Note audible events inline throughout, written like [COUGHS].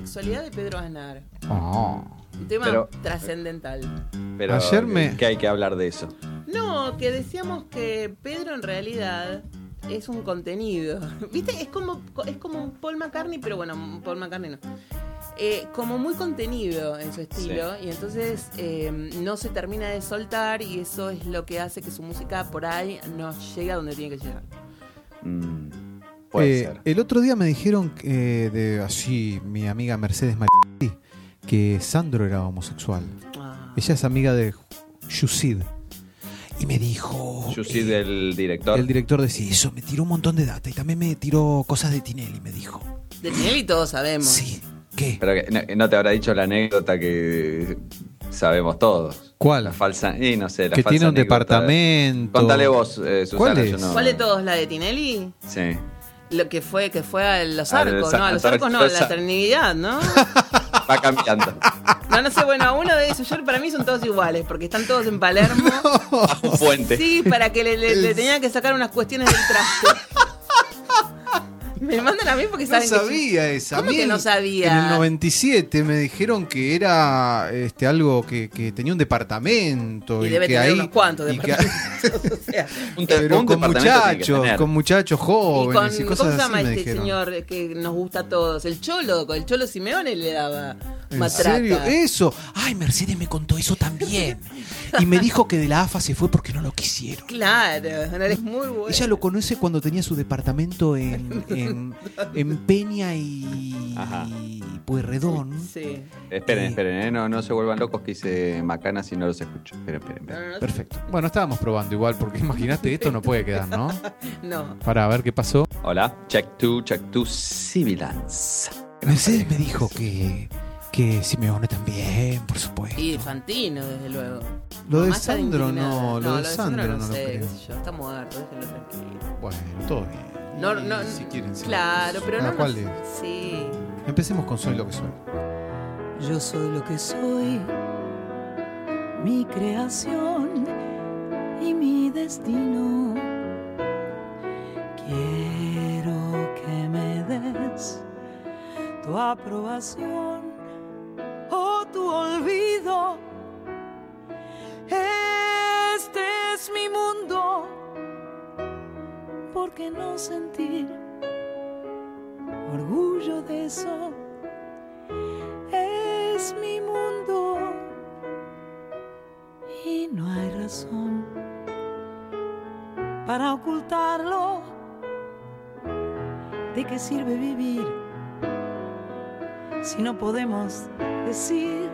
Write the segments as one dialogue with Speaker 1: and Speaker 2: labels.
Speaker 1: homosexualidad de Pedro Aznar.
Speaker 2: Oh.
Speaker 1: Un tema
Speaker 3: Pero-
Speaker 1: trascendental.
Speaker 3: Pero
Speaker 2: Ayer me-
Speaker 3: que hay que hablar de eso.
Speaker 1: No, que decíamos que Pedro en realidad es un contenido. [LAUGHS] ¿Viste? Es como, es como un Paul McCartney, pero bueno, un Paul McCartney no. Eh, como muy contenido en su estilo y entonces eh, no se termina de soltar y eso es lo que hace que su música por ahí no llegue a donde tiene que llegar.
Speaker 3: Mm, puede
Speaker 2: Eh,
Speaker 3: ser.
Speaker 2: El otro día me dijeron que, de así, mi amiga Mercedes Mar que Sandro era homosexual.
Speaker 1: Ah.
Speaker 2: Ella es amiga de Yusid. Y me dijo.
Speaker 3: Soy
Speaker 2: eh,
Speaker 3: del director.
Speaker 2: El director de sí, eso, me tiró un montón de data y también me tiró cosas de Tinelli, me dijo.
Speaker 1: De Tinelli todos sabemos.
Speaker 2: Sí, ¿qué?
Speaker 3: Pero que no, no te habrá dicho la anécdota que sabemos todos.
Speaker 2: ¿Cuál?
Speaker 3: La falsa. Y no sé, la
Speaker 2: que
Speaker 3: falsa
Speaker 2: tiene un
Speaker 3: anécdota.
Speaker 2: departamento.
Speaker 3: Contale vos, eh, Susana.
Speaker 2: ¿Cuál
Speaker 3: yo
Speaker 2: es?
Speaker 3: no-
Speaker 1: ¿Cuál de todos? ¿La de Tinelli?
Speaker 3: Sí.
Speaker 1: Lo que fue, que fue a los
Speaker 3: A
Speaker 1: arcos, ¿no? A los
Speaker 3: arcos,
Speaker 1: no, a la Trinidad, ¿no? [LAUGHS]
Speaker 3: Va cambiando.
Speaker 1: No, no sé, bueno, a uno de esos, yo para mí son todos iguales, porque están todos en Palermo. [LAUGHS]
Speaker 3: Puente.
Speaker 1: Sí, para que le, le, le tenían que sacar unas cuestiones del traste. Me mandan a mí porque
Speaker 2: No
Speaker 1: saben que-
Speaker 2: sabía esa.
Speaker 1: ¿Cómo
Speaker 2: A mí
Speaker 1: que no sabía?
Speaker 2: En el 97 me dijeron que era este algo que, que tenía un departamento.
Speaker 1: Y
Speaker 2: Y,
Speaker 1: debe
Speaker 2: que
Speaker 1: tener
Speaker 2: ahí,
Speaker 1: unos cuantos
Speaker 2: que-
Speaker 1: departamentos. [LAUGHS] o sea,
Speaker 3: Un,
Speaker 2: pero
Speaker 3: un
Speaker 2: con muchachos, con muchachos jóvenes y,
Speaker 1: con,
Speaker 2: cosas
Speaker 1: ¿cómo se
Speaker 2: así
Speaker 1: llama
Speaker 2: me
Speaker 1: este
Speaker 2: dijeron.
Speaker 1: señor que nos gusta a todos? El Cholo, con el Cholo Simeone le daba
Speaker 2: ¿En
Speaker 1: matraca.
Speaker 2: serio? Eso. Ay, Mercedes me contó eso también. [LAUGHS] Y me dijo que de la AFA se fue porque no lo quisieron.
Speaker 1: Claro, no eres muy bueno.
Speaker 2: Ella lo conoce cuando tenía su departamento en, en, en Peña y
Speaker 3: Ajá.
Speaker 2: Pueyrredón.
Speaker 1: Sí.
Speaker 3: Esperen,
Speaker 2: Eh.
Speaker 3: esperen, eh, no, no se vuelvan locos que hice macanas y no los escucho. Esperen, esperen, esperen.
Speaker 2: Perfecto. Bueno, estábamos probando igual, porque imagínate, esto no puede quedar, ¿no? [LAUGHS]
Speaker 1: No.
Speaker 2: Para ver qué pasó.
Speaker 3: Hola, check two, check two, Civilance.
Speaker 2: Mercedes me dijo que, que Simeone también, por supuesto.
Speaker 1: Y Fantino, desde luego.
Speaker 2: Lo de Sandro no, lo de Sandro no lo
Speaker 1: sé,
Speaker 2: creo.
Speaker 1: yo, está muerto, déjenlo tranquilo.
Speaker 2: Bueno, todo bien.
Speaker 1: No,
Speaker 2: Y
Speaker 1: no,
Speaker 2: si quieren ser
Speaker 1: claro, pero
Speaker 2: ¿Para
Speaker 1: no.
Speaker 2: cuál
Speaker 1: nos-
Speaker 2: es?
Speaker 1: Sí.
Speaker 2: Empecemos con Soy lo que soy.
Speaker 4: Yo soy lo que soy, mi creación y mi destino. Quiero que me des tu aprobación o tu olvido. Este es mi mundo. ¿Por qué no sentir orgullo de eso? es mi mundo y no hay razón para ocultarlo. ¿De qué sirve vivir si no podemos decir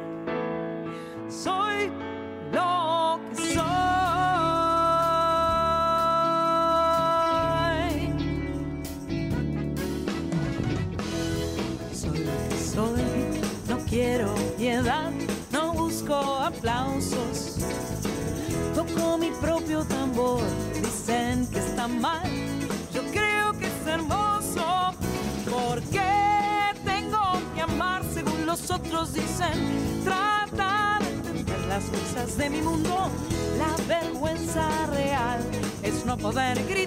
Speaker 4: de mi mundo. La vergüenza real es no poder gritar.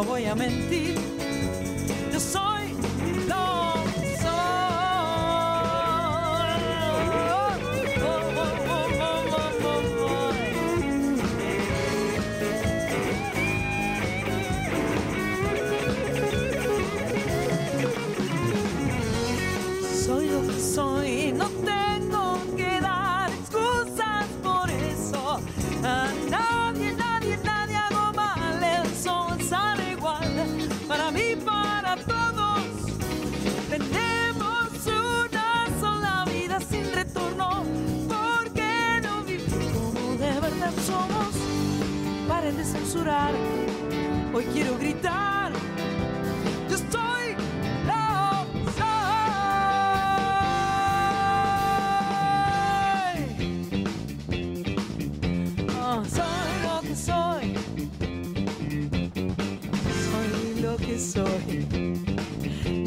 Speaker 4: No voy a mentir.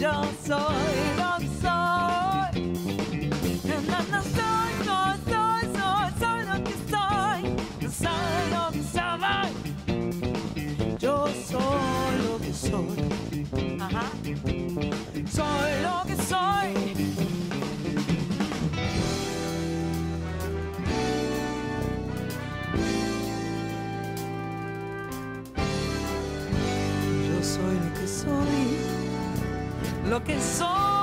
Speaker 5: dulce looking
Speaker 4: so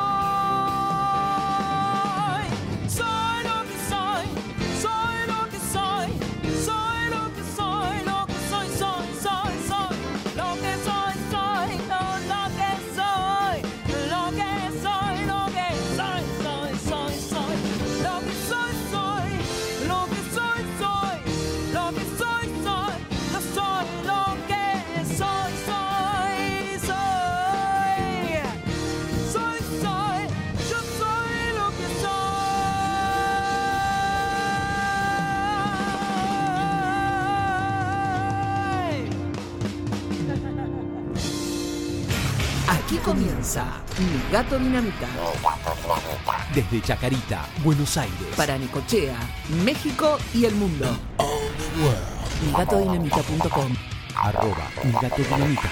Speaker 4: comienza Mi Gato Dinamita.
Speaker 6: Desde Chacarita, Buenos Aires.
Speaker 4: Para Nicochea, México y el mundo. Migatodinamita.com
Speaker 6: Arroba Mi Gato Dinamita.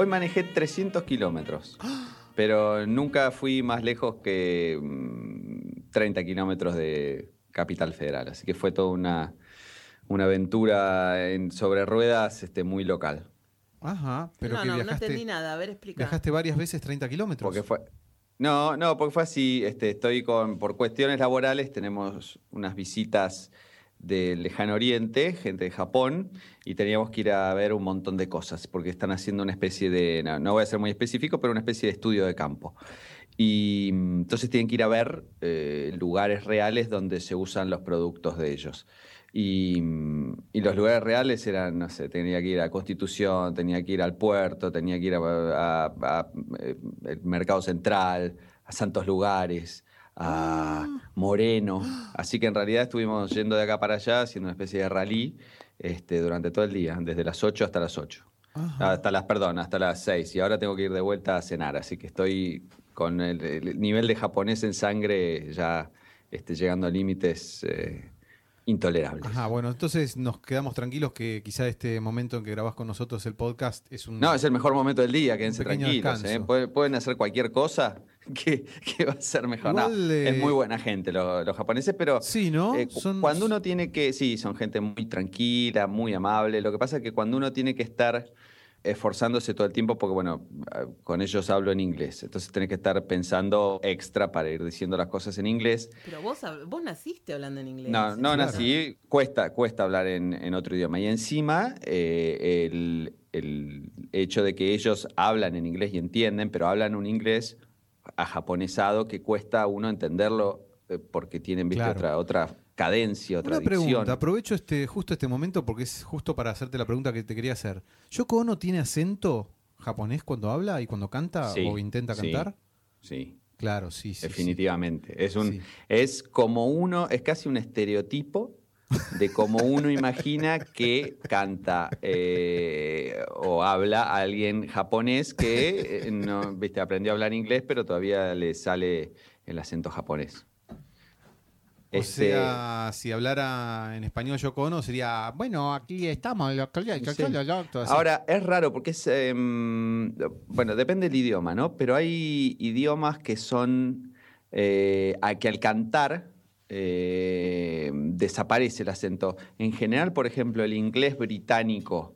Speaker 3: Hoy manejé 300 kilómetros, pero nunca fui más lejos que mm, 30 kilómetros de Capital Federal, así que fue toda una, una aventura en, sobre ruedas este, muy local.
Speaker 2: Ajá, pero
Speaker 1: no,
Speaker 2: que
Speaker 1: no, no
Speaker 2: viajaste,
Speaker 1: entendí nada. A ver, explica.
Speaker 2: viajaste varias veces 30 kilómetros.
Speaker 3: Porque fue. No, no, porque fue así. Este, estoy con. Por cuestiones laborales, tenemos unas visitas del lejano oriente, gente de Japón, y teníamos que ir a ver un montón de cosas, porque están haciendo una especie de. No, voy a ser muy específico, pero una especie de estudio de campo. Y mm, entonces tienen que ir a ver eh, lugares reales donde se usan los productos de ellos. Y, mm, y los lugares reales eran, no sé, tenía que ir a Constitución, tenía que ir al puerto, tenía que ir a, a- a, eh, Mercado Central, a Santos Lugares, a Moreno. Así que en realidad estuvimos yendo de acá para allá haciendo una especie de rally este, durante todo el día, desde las 8 hasta las 8.
Speaker 2: Ajá.
Speaker 3: Hasta las, perdón, hasta las 6. Y ahora tengo que ir de vuelta a cenar, así que estoy con el, el nivel de japonés en sangre ya este, llegando a límites eh, intolerables.
Speaker 2: Ajá, bueno, entonces nos quedamos tranquilos que quizá este momento en que grabás con nosotros el podcast es un...
Speaker 3: No, es el mejor momento del día, quédense tranquilos. ¿eh? Pueden, pueden hacer cualquier cosa [LAUGHS] que, que va a ser mejor. No,
Speaker 2: eh,
Speaker 3: Es muy buena gente lo- los japoneses, pero
Speaker 2: Sí, ¿no?
Speaker 3: eh,
Speaker 2: Son-
Speaker 3: cuando uno tiene que, sí, son gente muy tranquila, muy amable. Lo que pasa es que cuando uno tiene que estar esforzándose todo el tiempo, porque bueno, ah, con ellos hablo en inglés, entonces tenés que estar pensando extra para ir diciendo las cosas en inglés.
Speaker 1: Pero vos, vos naciste hablando en inglés.
Speaker 3: No, no
Speaker 2: Claro.
Speaker 3: nací, cuesta, cuesta hablar en, en otro idioma. Y encima, eh, el, el hecho de que ellos hablan en inglés y entienden, pero hablan un inglés ajaponesado que cuesta uno entenderlo eh, porque tienen ¿viste?
Speaker 2: Claro.
Speaker 3: otra, otra cadencia, otra
Speaker 2: Una
Speaker 3: dicción.
Speaker 2: pregunta, aprovecho este, justo este momento porque es justo para hacerte la pregunta que te quería hacer. ¿Yoko Ono tiene acento japonés cuando habla y cuando canta
Speaker 3: Sí,
Speaker 2: o intenta cantar?
Speaker 3: Sí,
Speaker 2: Claro, sí, sí. sí.
Speaker 3: definitivamente. Es, un, es como uno, es casi un estereotipo de cómo uno imagina que canta eh, o habla alguien japonés que eh, no, viste, aprendió a hablar inglés, pero todavía le sale el acento japonés.
Speaker 2: O
Speaker 3: Este,
Speaker 2: sea, si hablara en español Yoko Ono sería, bueno, aquí estamos. lo-
Speaker 3: Sí.
Speaker 2: así.
Speaker 3: Ahora, es raro porque es. em, bueno, depende del idioma, ¿no? Pero hay idiomas que son. eh, a que al cantar eh, desaparece el acento. En general, por ejemplo, el inglés británico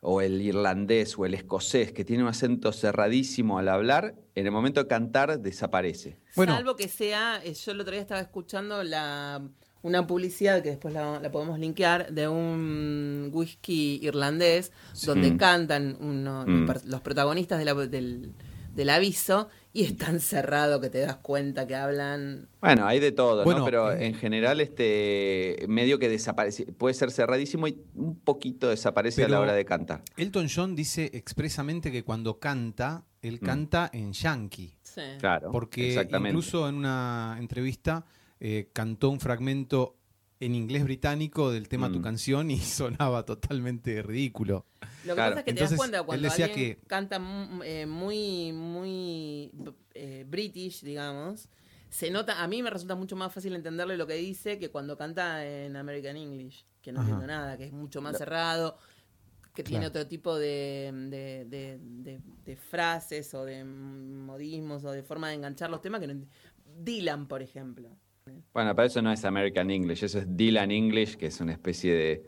Speaker 3: o el irlandés o el escocés, que tiene un acento cerradísimo al hablar, en el momento de cantar desaparece.
Speaker 2: Bueno.
Speaker 1: Salvo que sea, eh, yo el otro día estaba escuchando la, una publicidad que después la, la podemos linkear de un whisky irlandés donde
Speaker 3: Mm.
Speaker 1: cantan uno-
Speaker 3: Mm.
Speaker 1: los, protagonistas de la- del, del aviso y es tan cerrado que te das cuenta que hablan.
Speaker 3: Bueno, hay de todo,
Speaker 2: Bueno,
Speaker 3: ¿no? Pero
Speaker 2: eh,
Speaker 3: en general, este medio que desaparece, puede ser cerradísimo y un poquito desaparece a la hora de cantar.
Speaker 2: Elton John dice expresamente que cuando canta, él
Speaker 3: Mm.
Speaker 2: canta en yankee.
Speaker 1: Sí.
Speaker 3: Claro.
Speaker 2: Porque
Speaker 3: exactamente.
Speaker 2: incluso en una entrevista eh, cantó un fragmento en inglés británico del tema Tu
Speaker 3: Mm.
Speaker 2: canción y [LAUGHS] sonaba totalmente ridículo.
Speaker 1: Lo que
Speaker 3: Claro.
Speaker 1: pasa es que te
Speaker 2: Entonces,
Speaker 1: das cuenta
Speaker 2: él
Speaker 1: cuando
Speaker 2: decía
Speaker 1: alguien
Speaker 2: que-
Speaker 1: canta eh, muy, muy eh, british, digamos, se nota, a mí me resulta mucho más fácil entenderle lo que dice que cuando canta en American English, que no
Speaker 2: Ajá.
Speaker 1: entiendo nada, que es mucho más cerrado, que tiene otro tipo de, de, de- de- de frases o de modismos o de forma de enganchar los temas que no Dylan, por ejemplo.
Speaker 3: Bueno, para eso no es American English, eso es Dylan English, que es una especie de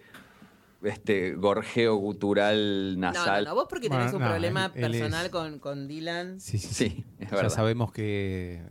Speaker 3: este gorjeo gutural
Speaker 1: No, no,
Speaker 3: nasal.
Speaker 1: no, vos porque tenés
Speaker 2: Bueno,
Speaker 1: un
Speaker 2: no,
Speaker 1: problema
Speaker 2: él- él
Speaker 1: personal
Speaker 2: es-
Speaker 1: con, con Dylan.
Speaker 2: Sí, sí,
Speaker 3: Sí, es
Speaker 2: Ya
Speaker 3: verdad.
Speaker 2: sabemos que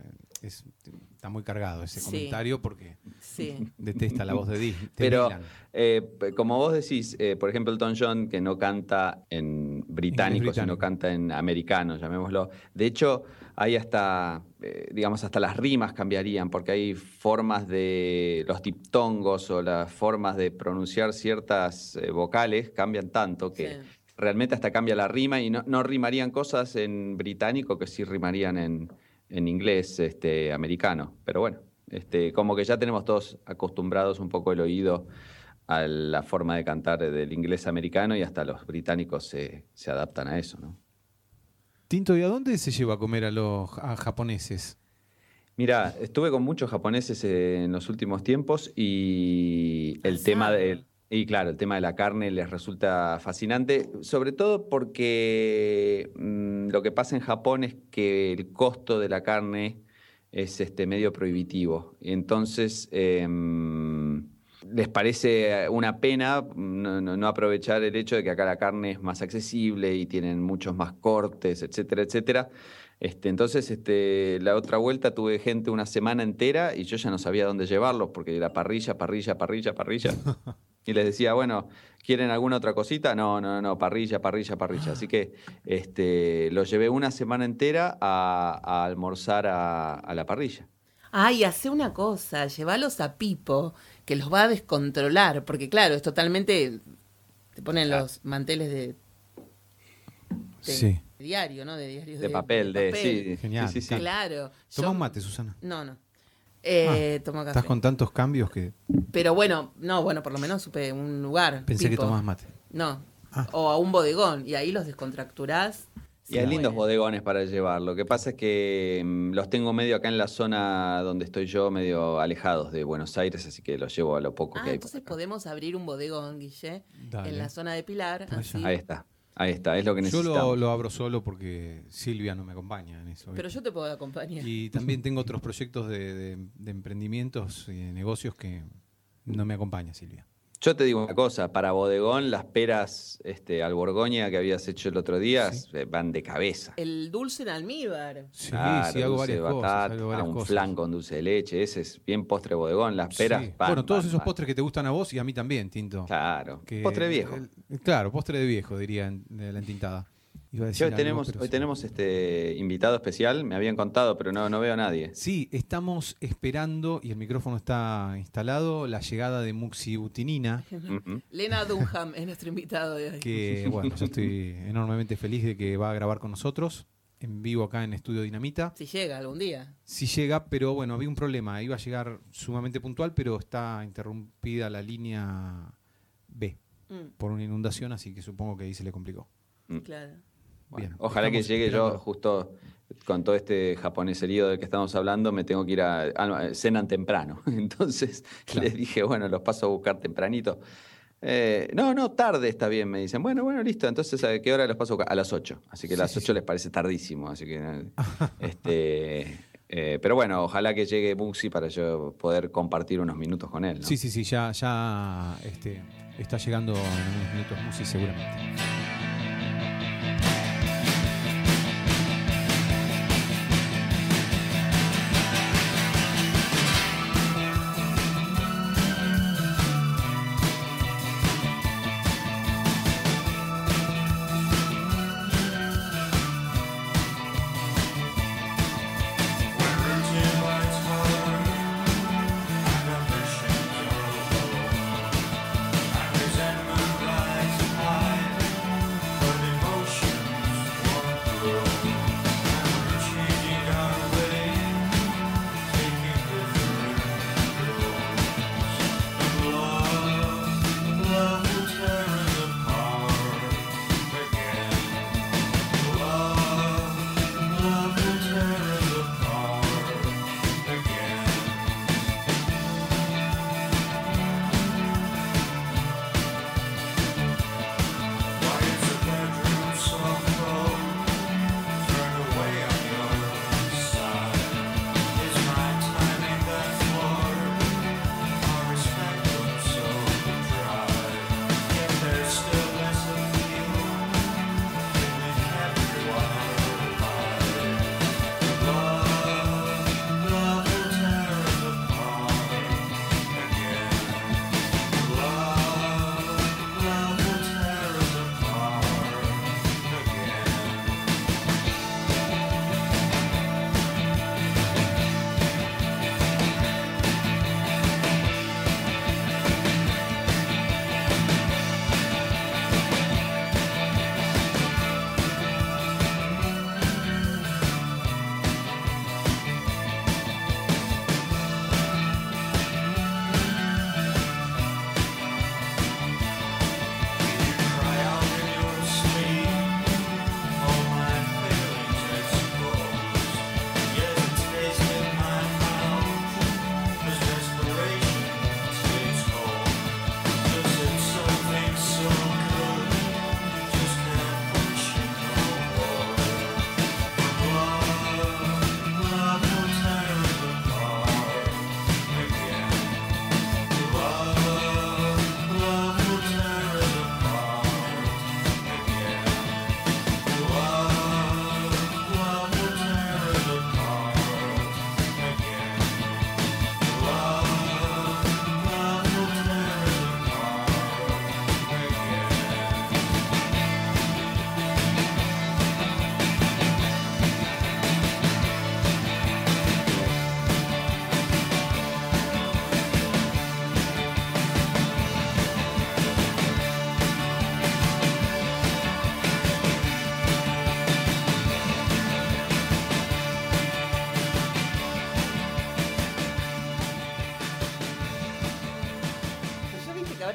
Speaker 2: es- está muy cargado ese
Speaker 1: Sí.
Speaker 2: comentario porque
Speaker 1: Sí.
Speaker 2: detesta la voz de, Di- de
Speaker 3: Pero,
Speaker 2: Dylan.
Speaker 3: eh, como vos decís, eh, por ejemplo, Elton John, que no canta en británico,
Speaker 2: británico.
Speaker 3: sino canta en americano, llamémoslo. De hecho, hay hasta, eh, digamos, hasta las rimas cambiarían, porque hay formas de los diptongos o las formas de pronunciar ciertas eh, vocales cambian tanto que
Speaker 1: Sí.
Speaker 3: realmente hasta cambia la rima y no, no rimarían cosas en británico que sí rimarían en, en inglés este, americano. Pero bueno, este, como que ya tenemos todos acostumbrados un poco el oído a la forma de cantar del inglés americano y hasta los británicos se, se adaptan a eso, ¿no?
Speaker 2: Tinto, ¿y a dónde se lleva a comer a los a japoneses?
Speaker 3: Mira, estuve con muchos japoneses eh, en los últimos tiempos y el
Speaker 1: Asado.
Speaker 3: tema del... Y claro, el tema de la carne les resulta fascinante, sobre todo porque mm, lo que pasa en Japón es que el costo de la carne es este, medio prohibitivo. Y entonces em, les parece una pena no, no- no aprovechar el hecho de que acá la carne es más accesible y tienen muchos más cortes, etcétera, etcétera. Este, entonces, este, la otra vuelta tuve gente una semana entera y yo ya no sabía dónde llevarlos porque era parrilla, parrilla, parrilla, parrilla. [LAUGHS] Y les decía, bueno, ¿quieren alguna otra cosita? No, no, no, parrilla, parrilla, parrilla. Así que este, los llevé una semana entera a, a almorzar a, a la parrilla.
Speaker 1: Ay, hace una cosa, llévalos a Pipo, que los va a descontrolar, porque claro, es totalmente... Te ponen los manteles de, de-
Speaker 2: Sí.
Speaker 1: de diario, ¿no? De diarios
Speaker 3: De papel, de, sí,
Speaker 2: Genial.
Speaker 3: sí, sí, sí.
Speaker 1: Claro.
Speaker 2: Toma
Speaker 1: yo-
Speaker 2: un mate, Susana.
Speaker 1: No, no. Eh, tomo café.
Speaker 2: Estás con tantos cambios que
Speaker 1: Pero bueno, no, bueno, por lo menos supe un lugar.
Speaker 2: pensé que tomabas mate.
Speaker 1: No.
Speaker 2: Ah.
Speaker 1: O a un bodegón, y ahí los descontracturás.
Speaker 3: Y hay lindos bodegones para llevar. Lo que pasa es que mm, los tengo medio acá en la zona donde estoy yo, medio alejados de Buenos Aires, así que los llevo a lo poco
Speaker 1: Ah,
Speaker 3: que hay.
Speaker 1: entonces podemos abrir un bodegón, Guille,
Speaker 2: Dale.
Speaker 1: en la zona de Pilar. Así.
Speaker 3: Ahí está, ahí está, es lo que
Speaker 2: Yo
Speaker 3: necesitamos.
Speaker 2: lo, lo abro solo porque Silvia no me acompaña en eso.
Speaker 1: Pero yo te puedo acompañar.
Speaker 2: Y también tengo otros proyectos de, de- de emprendimientos y de negocios que no me acompaña Silvia.
Speaker 3: Yo te digo una cosa, para bodegón, las peras este, al Borgoña que habías hecho el otro día
Speaker 2: Sí.
Speaker 3: eh, van de cabeza.
Speaker 1: El dulce en almíbar.
Speaker 2: Sí,
Speaker 3: Claro,
Speaker 2: sí, hago
Speaker 3: dulce de
Speaker 2: varias cosas.
Speaker 3: batata,
Speaker 2: hago varias
Speaker 3: un
Speaker 2: cosas.
Speaker 3: flan con dulce de leche, ese es bien postre bodegón, las peras.
Speaker 2: Sí.
Speaker 3: van,
Speaker 2: bueno, todos
Speaker 3: van,
Speaker 2: esos
Speaker 3: van.
Speaker 2: postres que te gustan a vos y a mí también, Tinto.
Speaker 3: Claro,
Speaker 2: Que-
Speaker 3: postre viejo.
Speaker 2: el- claro, postre de viejo, diría en- de la entintada. Iba a
Speaker 3: Sí,
Speaker 2: decir
Speaker 3: hoy
Speaker 2: algo,
Speaker 3: tenemos,
Speaker 2: pero
Speaker 3: hoy
Speaker 2: sí.
Speaker 3: tenemos este invitado especial, me habían contado, pero no, no veo a nadie.
Speaker 2: Sí, estamos esperando, y el micrófono está instalado, la llegada de muxibutinina,
Speaker 3: Ujú.
Speaker 1: Lena Dunham es nuestro invitado de hoy.
Speaker 2: que bueno, yo estoy enormemente feliz de que va a grabar con nosotros en vivo acá en Estudio Dinamita.
Speaker 1: Si llega algún día.
Speaker 2: Si llega, pero bueno, había un problema, iba a llegar sumamente puntual, pero está interrumpida la línea B
Speaker 1: Mm,
Speaker 2: por una inundación, así que supongo que ahí se le complicó.
Speaker 1: claro.
Speaker 3: Bueno,
Speaker 2: Bien,
Speaker 3: ojalá que llegue yo justo con todo este japonés herido del que estamos hablando, me tengo que ir a, no, cenan temprano. [LAUGHS] Entonces
Speaker 2: Claro.
Speaker 3: les dije, bueno, los paso a buscar tempranito. Eh, no, no, tarde está bien, me dicen. Bueno, bueno, listo. Entonces, ¿a qué hora los paso a buscar? A las 8. Así que a
Speaker 2: Sí,
Speaker 3: las
Speaker 2: sí,
Speaker 3: 8
Speaker 2: sí.
Speaker 3: les parece tardísimo. Así que, [LAUGHS] este, eh, pero bueno, ojalá que llegue Buxi para yo poder compartir unos minutos con él. ¿no?
Speaker 2: Sí, sí, sí, ya, ya este, está llegando en unos minutos Musi seguramente.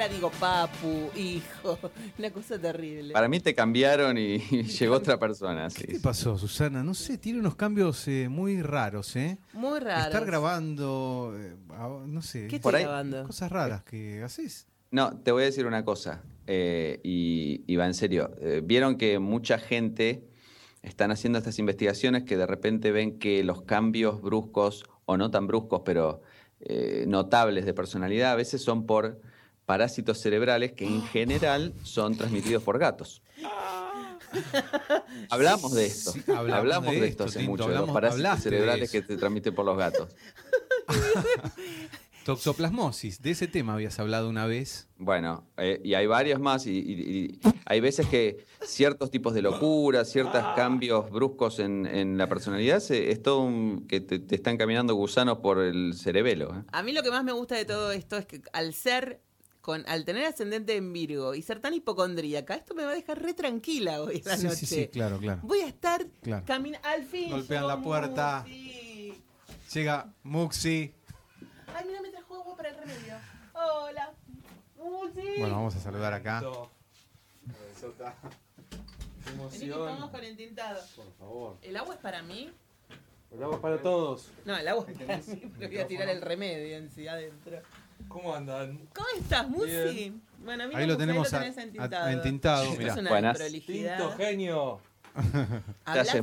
Speaker 1: Ahora digo papu, hijo, [LAUGHS] una cosa terrible.
Speaker 3: Para mí te cambiaron y, y [LAUGHS] llegó otra persona. sí.
Speaker 2: ¿Qué te pasó, Susana? No sé, tiene unos cambios eh, muy raros, ¿eh?
Speaker 1: Muy raro.
Speaker 2: Estar grabando, eh, a- no sé,
Speaker 1: ¿Qué
Speaker 3: Por ahí-
Speaker 1: grabando?
Speaker 2: cosas raras que haces.
Speaker 3: No, te voy a decir una cosa, eh, y, y va en serio. Eh, Vieron que mucha gente están haciendo estas investigaciones que de repente ven que los cambios bruscos, o no tan bruscos, pero eh, notables de personalidad, a veces son por parásitos cerebrales que en general son transmitidos por gatos. Hablamos de esto.
Speaker 2: Sí,
Speaker 3: hablamos,
Speaker 2: hablamos
Speaker 3: de,
Speaker 2: de
Speaker 3: esto
Speaker 2: esto,
Speaker 3: hace
Speaker 2: Tinto,
Speaker 3: mucho, de los
Speaker 2: hablamos-
Speaker 3: parásitos cerebrales que se transmiten por los gatos. [LAUGHS]
Speaker 2: Toxoplasmosis, de ese tema habías hablado una vez.
Speaker 3: Bueno, eh, y hay varios más, y, y- y hay veces que ciertos tipos de locura, ciertos cambios bruscos en, en la personalidad, se- es todo un- que te, te están caminando gusanos por el cerebelo. ¿eh?
Speaker 1: A mí lo que más me gusta de todo esto es que al ser, con, al tener ascendente en Virgo y ser tan hipocondríaca, esto me va a dejar re tranquila hoy a la
Speaker 2: Sí,
Speaker 1: noche.
Speaker 2: sí, sí, claro, claro.
Speaker 1: Voy a estar
Speaker 2: Claro.
Speaker 1: caminando. Al fin.
Speaker 2: Golpean la puerta.
Speaker 1: Musi.
Speaker 2: Llega Muxi.
Speaker 1: Ay, mira, me trajo agua para el remedio. Hola. Musi.
Speaker 2: Bueno, vamos a saludar acá.
Speaker 1: Vení que estamos con el tintado.
Speaker 2: Por favor.
Speaker 1: ¿El agua es para mí?
Speaker 2: El agua para todos.
Speaker 1: No, el agua es para mí, pero voy a tirar el remedio en sí adentro.
Speaker 7: ¿Cómo andan?
Speaker 1: ¿Cómo estás, Musi?
Speaker 7: Bien.
Speaker 1: Bueno, mira,
Speaker 2: Ahí lo tenemos a-
Speaker 1: tenés
Speaker 2: a-
Speaker 1: entintado.
Speaker 2: entintado,
Speaker 1: Esto
Speaker 2: mirá.
Speaker 1: Es una
Speaker 3: Buenas.
Speaker 7: Tinto genio.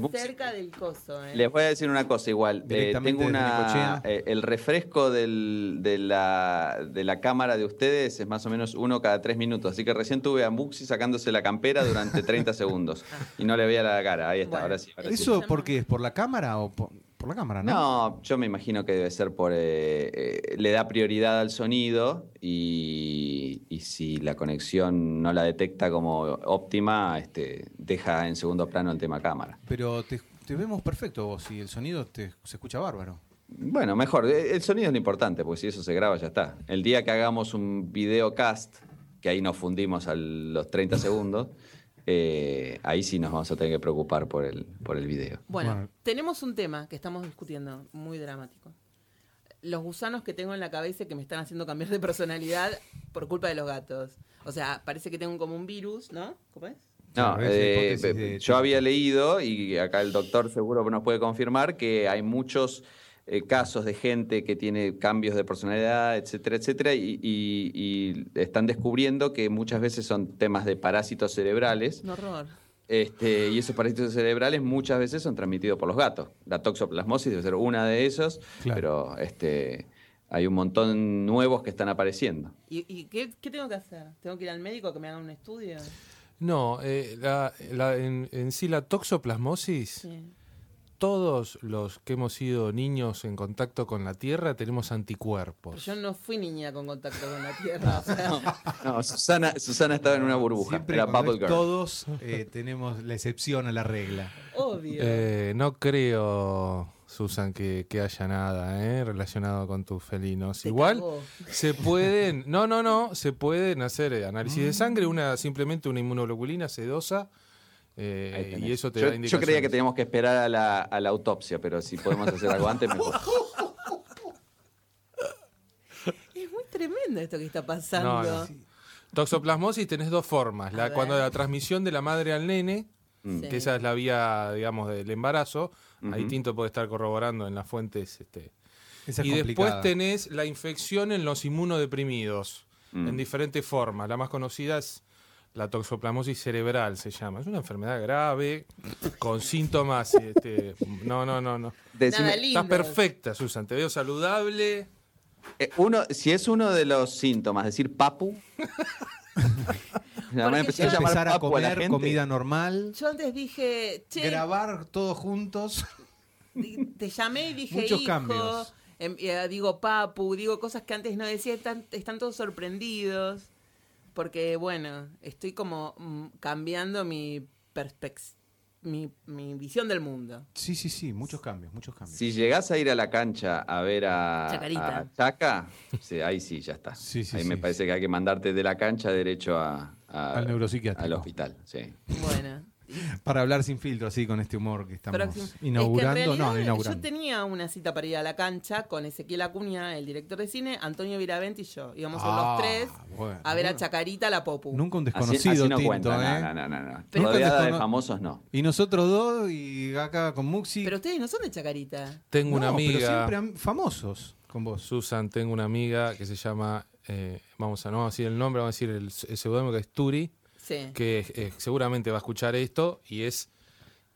Speaker 3: Musi.
Speaker 1: cerca del coso, ¿eh?
Speaker 3: Les voy a decir una cosa igual. eh, tengo una. Eh, el refresco del- de, la, de la cámara de ustedes es más o menos uno cada tres minutos. Así que recién tuve a Muxi sacándose la campera durante 30 segundos. [LAUGHS] Y no le veía la cara. Ahí está,
Speaker 1: Bueno.
Speaker 3: ahora sí. ahora sí.
Speaker 2: ¿Eso por qué es? ¿Por la cámara o por, por la cámara, no?
Speaker 3: No, yo me imagino que debe ser por. eh, eh, le da prioridad al sonido y, y si la conexión no la detecta como óptima, este, deja en segundo plano el tema cámara.
Speaker 2: Pero te, te vemos perfecto vos y el sonido te, se escucha bárbaro.
Speaker 3: Bueno, mejor. eh, El sonido es lo importante, porque si eso se graba, ya está. El día que hagamos un videocast, que ahí nos fundimos a los 30 segundos, [LAUGHS] eh, ahí sí nos vamos a tener que preocupar por el, por el video.
Speaker 1: Bueno,
Speaker 2: Bueno.
Speaker 1: tenemos un tema que estamos discutiendo, muy dramático. Los gusanos que tengo en la cabeza y que me están haciendo cambiar de personalidad por culpa de los gatos. O sea, parece que tengo como un virus, ¿no? ¿Cómo es?
Speaker 3: No, eh, yo había leído, y acá el doctor seguro nos puede confirmar, que hay muchos eh, casos de gente que tiene cambios de personalidad, etcétera, etcétera, y, y- y están descubriendo que muchas veces son temas de parásitos cerebrales.
Speaker 1: Un horror.
Speaker 3: Este, y esos parásitos cerebrales muchas veces son transmitidos por los gatos. La toxoplasmosis debe ser una de esos,
Speaker 2: Claro.
Speaker 3: pero este, hay un montón nuevos que están apareciendo.
Speaker 1: ¿Y, y qué, qué tengo que hacer? ¿Tengo que ir al médico a que me haga un estudio?
Speaker 7: No, eh, la- la- en, en sí la toxoplasmosis,
Speaker 1: Sí.
Speaker 7: Todos los que hemos sido niños en contacto con la Tierra tenemos
Speaker 1: Pero
Speaker 7: anticuerpos.
Speaker 1: yo no fui niña con contacto con la tierra. o sea, [LAUGHS]
Speaker 3: No, Susana, Susana estaba en una burbuja,
Speaker 2: Siempre
Speaker 3: era
Speaker 2: cuando
Speaker 3: Bubble
Speaker 2: es
Speaker 3: Girl.
Speaker 2: todos eh, tenemos la excepción a la regla.
Speaker 1: obvio.
Speaker 7: Eh, no creo, Susan, que, que haya nada eh, relacionado con tus felinos.
Speaker 1: Te
Speaker 7: Igual
Speaker 1: cagó.
Speaker 7: se pueden, [LAUGHS] no, no, no, se pueden hacer análisis de sangre, una simplemente una inmunoglobulina sedosa eh,
Speaker 3: Ahí
Speaker 7: y eso te
Speaker 3: yo,
Speaker 7: da
Speaker 3: yo creía que teníamos que esperar a la, a la autopsia, pero si podemos hacer algo antes, mejor. [LAUGHS]
Speaker 1: Es muy tremendo esto que está pasando.
Speaker 7: No, no. Toxoplasmosis tenés dos formas. La, cuando la transmisión de la madre al nene,
Speaker 3: Mm.
Speaker 1: Sí.
Speaker 7: que esa es la vía, digamos, del embarazo. Ahí
Speaker 3: Ujú.
Speaker 7: Tinto puede estar corroborando en las fuentes. Este.
Speaker 2: Esa es
Speaker 7: y después tenés la infección en los inmunodeprimidos,
Speaker 3: Mm.
Speaker 7: en diferentes formas. La más conocida es la toxoplasmosis cerebral, se llama. Es una enfermedad grave, con síntomas. este, no, no, no, no.
Speaker 3: Decime,
Speaker 1: Nada lindo.
Speaker 7: Estás perfecta, Susan. Te veo saludable.
Speaker 3: eh, uno, si es uno de los síntomas, decir papu. Van a empezar a
Speaker 1: yo-
Speaker 3: llamar
Speaker 2: Empezar a
Speaker 3: papu a la
Speaker 2: comer
Speaker 3: gente.
Speaker 2: comida normal,
Speaker 1: Yo antes dije, che,
Speaker 2: grabar todos juntos.
Speaker 1: te llamé y dije,
Speaker 2: Muchos
Speaker 1: hijo,
Speaker 2: cambios.
Speaker 1: em- eh, digo papu, digo cosas que antes no decía, están, están todos sorprendidos. Porque, bueno, estoy como mm, cambiando mi perspectiva. Mi, mi visión del mundo.
Speaker 2: Sí, sí, sí, muchos cambios, muchos cambios.
Speaker 3: Si llegás a ir a la cancha a ver a,
Speaker 1: Chacarita.
Speaker 3: a Chaca, sí, ahí sí, ya está.
Speaker 2: Sí, sí,
Speaker 3: ahí
Speaker 2: sí,
Speaker 3: me parece que hay que mandarte de la cancha derecho a, a-
Speaker 2: Al neuropsiquiátrico.
Speaker 3: Al hospital, sí.
Speaker 1: Bueno,
Speaker 2: Para hablar sin filtro, así con este humor que estamos
Speaker 1: Próximo. Es que en
Speaker 2: inaugurando.
Speaker 1: realidad,
Speaker 2: no, no
Speaker 1: Yo tenía una cita para ir a la cancha con Ezequiel Acuña, el director de cine, Antonio Viravent y yo. Íbamos a
Speaker 2: Ah,
Speaker 1: los tres
Speaker 2: bueno,
Speaker 1: a ver a. Chacarita, la Popu.
Speaker 2: Nunca un desconocido
Speaker 3: así no
Speaker 2: tinto,
Speaker 3: cuenta.
Speaker 2: ¿eh?
Speaker 3: No, no, no, no.
Speaker 1: Pero-
Speaker 3: Rodeada de famosos, no.
Speaker 2: Y nosotros dos y acá con Muxi.
Speaker 1: Pero ustedes no son de Chacarita.
Speaker 7: Tengo una
Speaker 2: No, pero
Speaker 7: amiga,
Speaker 2: siempre am- famosos con vos.
Speaker 7: Susan, tengo una amiga que se llama, eh, vamos a no vamos a decir el nombre, vamos a decir el, el seudónimo que es Turi,
Speaker 1: Sí.
Speaker 7: que eh, seguramente va a escuchar esto y es